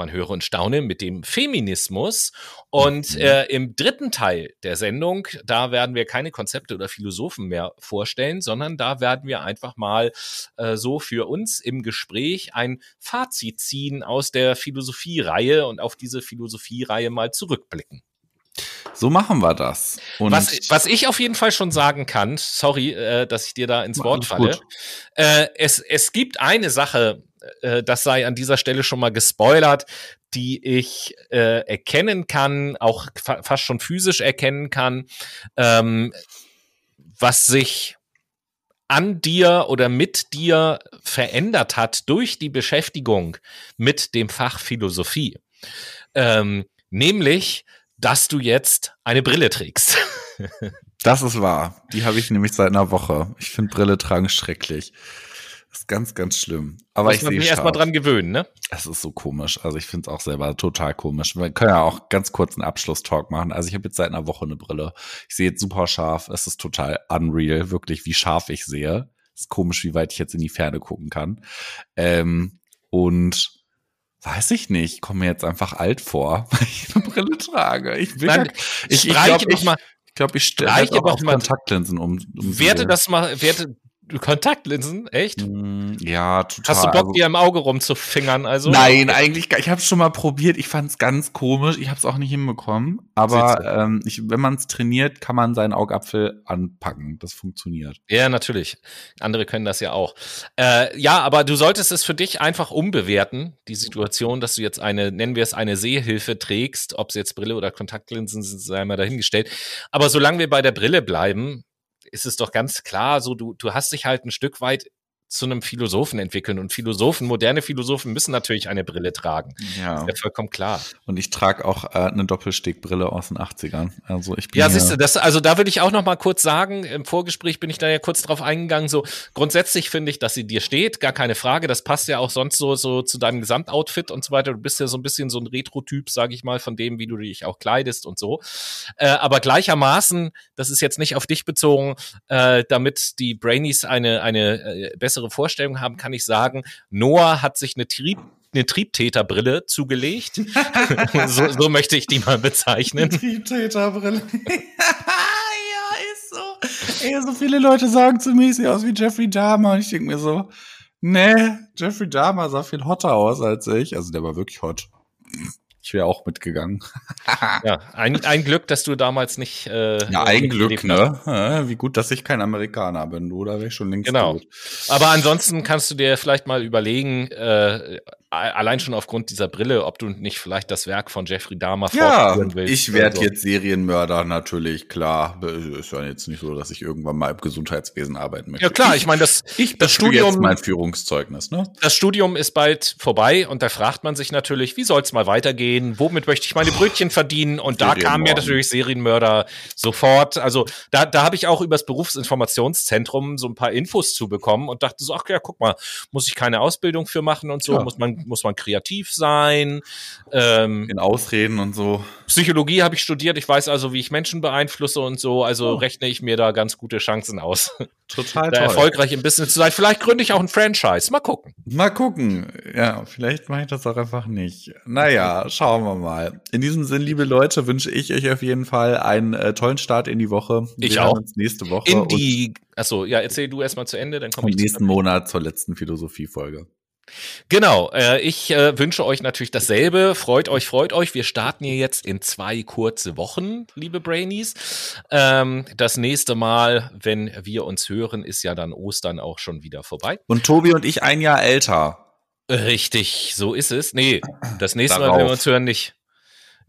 [SPEAKER 2] man höre und staune, mit dem Feminismus. Und mhm. äh, im dritten Teil der Sendung, da werden wir keine Konzepte oder Philosophen mehr vorstellen, sondern da werden wir einfach mal äh, so für uns im Gespräch ein Fazit ziehen aus der Philosophie-Reihe und auf diese Philosophie-Reihe mal zurückblicken.
[SPEAKER 1] So machen wir das.
[SPEAKER 2] Und was, was ich auf jeden Fall schon sagen kann, sorry, äh, dass ich dir da ins Wort falle. Äh, es, es gibt eine Sache, äh, das sei an dieser Stelle schon mal gespoilert, die ich äh, erkennen kann, auch fa fast schon physisch erkennen kann, ähm, was sich an dir oder mit dir verändert hat durch die Beschäftigung mit dem Fach Philosophie. Ähm, nämlich, dass du jetzt eine Brille trägst. *laughs*
[SPEAKER 1] das ist wahr. Die habe ich nämlich seit einer Woche. Ich finde Brille tragen schrecklich. Das ist ganz, ganz schlimm. Aber Muss ich sehe mich
[SPEAKER 2] erstmal dran gewöhnen, ne?
[SPEAKER 1] Es ist so komisch. Also ich finde es auch selber total komisch. Wir können ja auch ganz kurz einen Abschlusstalk machen. Also ich habe jetzt seit einer Woche eine Brille. Ich sehe jetzt super scharf. Es ist total unreal, wirklich, wie scharf ich sehe. Es ist komisch, wie weit ich jetzt in die Ferne gucken kann. Ähm, und weiß ich nicht, ich komme mir jetzt einfach alt vor, *laughs* weil ich eine Brille trage. Ich will Nein,
[SPEAKER 2] ich, ich glaube,
[SPEAKER 1] ich, ich, glaub, ich stelle auch
[SPEAKER 2] mal Kontaktlinsen um. um werte das mal, werte, Kontaktlinsen, echt?
[SPEAKER 1] Mm, ja, total.
[SPEAKER 2] Hast du Bock, also, dir im Auge rumzufingern? Also?
[SPEAKER 1] Nein, eigentlich, ich habe es schon mal probiert. Ich fand es ganz komisch. Ich habe es auch nicht hinbekommen. Aber ähm, ich, wenn man es trainiert, kann man seinen Augapfel anpacken. Das funktioniert.
[SPEAKER 2] Ja, natürlich. Andere können das ja auch. Äh, ja, aber du solltest es für dich einfach umbewerten, die Situation, dass du jetzt eine, nennen wir es eine Sehhilfe trägst, ob es jetzt Brille oder Kontaktlinsen sind, sei mal dahingestellt. Aber solange wir bei der Brille bleiben, ist es doch ganz klar, so du, du hast dich halt ein Stück weit zu einem Philosophen entwickeln. Und Philosophen, moderne Philosophen müssen natürlich eine Brille tragen. Ja. Ist ja vollkommen klar.
[SPEAKER 1] Und ich trage auch äh, eine Doppelstegbrille aus den 80ern. Also ich bin
[SPEAKER 2] Ja, siehst du, das, also da würde ich auch noch mal kurz sagen, im Vorgespräch bin ich da ja kurz drauf eingegangen, so grundsätzlich finde ich, dass sie dir steht, gar keine Frage. Das passt ja auch sonst so, so zu deinem Gesamtoutfit und so weiter. Du bist ja so ein bisschen so ein Retro-Typ, sage ich mal, von dem, wie du dich auch kleidest und so. Äh, aber gleichermaßen, das ist jetzt nicht auf dich bezogen, äh, damit die Brainies eine, eine äh, bessere bessere Vorstellung haben, kann ich sagen, Noah hat sich eine Trieb eine Triebtäterbrille zugelegt. *laughs* so, so möchte ich die mal bezeichnen.
[SPEAKER 1] Triebtäterbrille. *laughs* ja, ist so. Ey, so viele Leute sagen zu mir, ich sehe aus wie Jeffrey Dahmer. Und ich denke mir so, nee, Jeffrey Dahmer sah viel hotter aus als ich. Also der war wirklich hot. Ich wäre auch mitgegangen. *laughs*
[SPEAKER 2] ja, ein, ein Glück, dass du damals nicht.
[SPEAKER 1] Äh, ja, ein Glück, ne? Ja, wie gut, dass ich kein Amerikaner bin, oder? Wäre ich schon längst
[SPEAKER 2] Genau. Gut. Aber ansonsten kannst du dir vielleicht mal überlegen, äh, allein schon aufgrund dieser Brille, ob du nicht vielleicht das Werk von Jeffrey Dahmer
[SPEAKER 1] ja, fortführen willst. Ich werde so. jetzt Serienmörder, natürlich, klar. Ist ja jetzt nicht so, dass ich irgendwann mal im Gesundheitswesen arbeiten möchte.
[SPEAKER 2] Ja klar, ich, ich meine, das,
[SPEAKER 1] ich das Studium, jetzt mein Führungszeugnis, ne?
[SPEAKER 2] Das Studium ist bald vorbei und da fragt man sich natürlich, wie soll es mal weitergehen? Womit möchte ich meine Brötchen verdienen? Und da kam mir natürlich Serienmörder sofort. Also da, da habe ich auch übers Berufsinformationszentrum so ein paar Infos zu bekommen und dachte so, ach ja, guck mal, muss ich keine Ausbildung für machen und so, ja. muss man muss man kreativ sein.
[SPEAKER 1] Ähm, In Ausreden und so.
[SPEAKER 2] Psychologie habe ich studiert. Ich weiß also, wie ich Menschen beeinflusse und so. Also oh. rechne ich mir da ganz gute Chancen aus. *laughs*
[SPEAKER 1] Total toll.
[SPEAKER 2] erfolgreich im Business zu sein. Vielleicht gründe ich auch ein Franchise. Mal gucken.
[SPEAKER 1] Mal gucken. Ja, vielleicht mache ich das auch einfach nicht. Naja, schauen wir mal. In diesem Sinn, liebe Leute, wünsche ich euch auf jeden Fall einen äh, tollen Start in die Woche.
[SPEAKER 2] Wir ich auch.
[SPEAKER 1] Uns nächste Woche.
[SPEAKER 2] In die, achso, ja, erzähl du erstmal zu Ende, dann komme
[SPEAKER 1] ich. nächsten Monat zur letzten Philosophie-Folge.
[SPEAKER 2] Genau, äh, ich äh, wünsche euch natürlich dasselbe. Freut euch, freut euch. Wir starten hier jetzt in zwei kurze Wochen, liebe Brainies. Ähm, das nächste Mal, wenn wir uns hören, ist ja dann Ostern auch schon wieder vorbei.
[SPEAKER 1] Und Tobi und ich ein Jahr älter.
[SPEAKER 2] Richtig, so ist es. Nee, das nächste Darauf. Mal, wenn wir uns hören, nicht.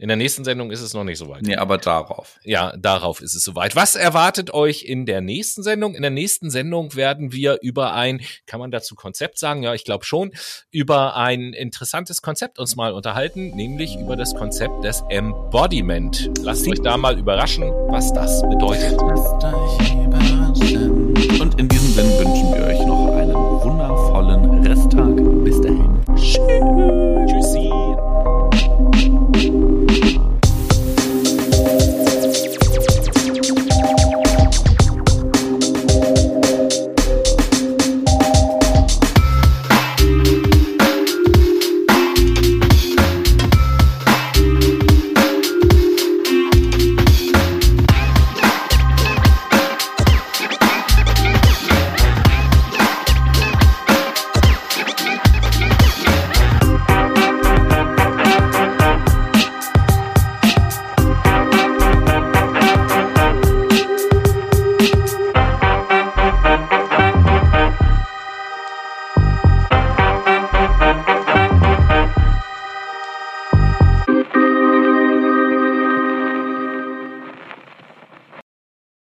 [SPEAKER 2] In der nächsten Sendung ist es noch nicht so weit.
[SPEAKER 1] Nee, aber darauf.
[SPEAKER 2] Ja, darauf ist es soweit. Was erwartet euch in der nächsten Sendung? In der nächsten Sendung werden wir über ein, kann man dazu Konzept sagen? Ja, ich glaube schon, über ein interessantes Konzept uns mal unterhalten, nämlich über das Konzept des Embodiment. Lasst euch da mal überraschen, was das bedeutet.
[SPEAKER 1] Lasst euch überraschen. Und in diesem Sinne wünschen wir euch noch einen wundervollen Resttag. Bis dahin. Tschüss.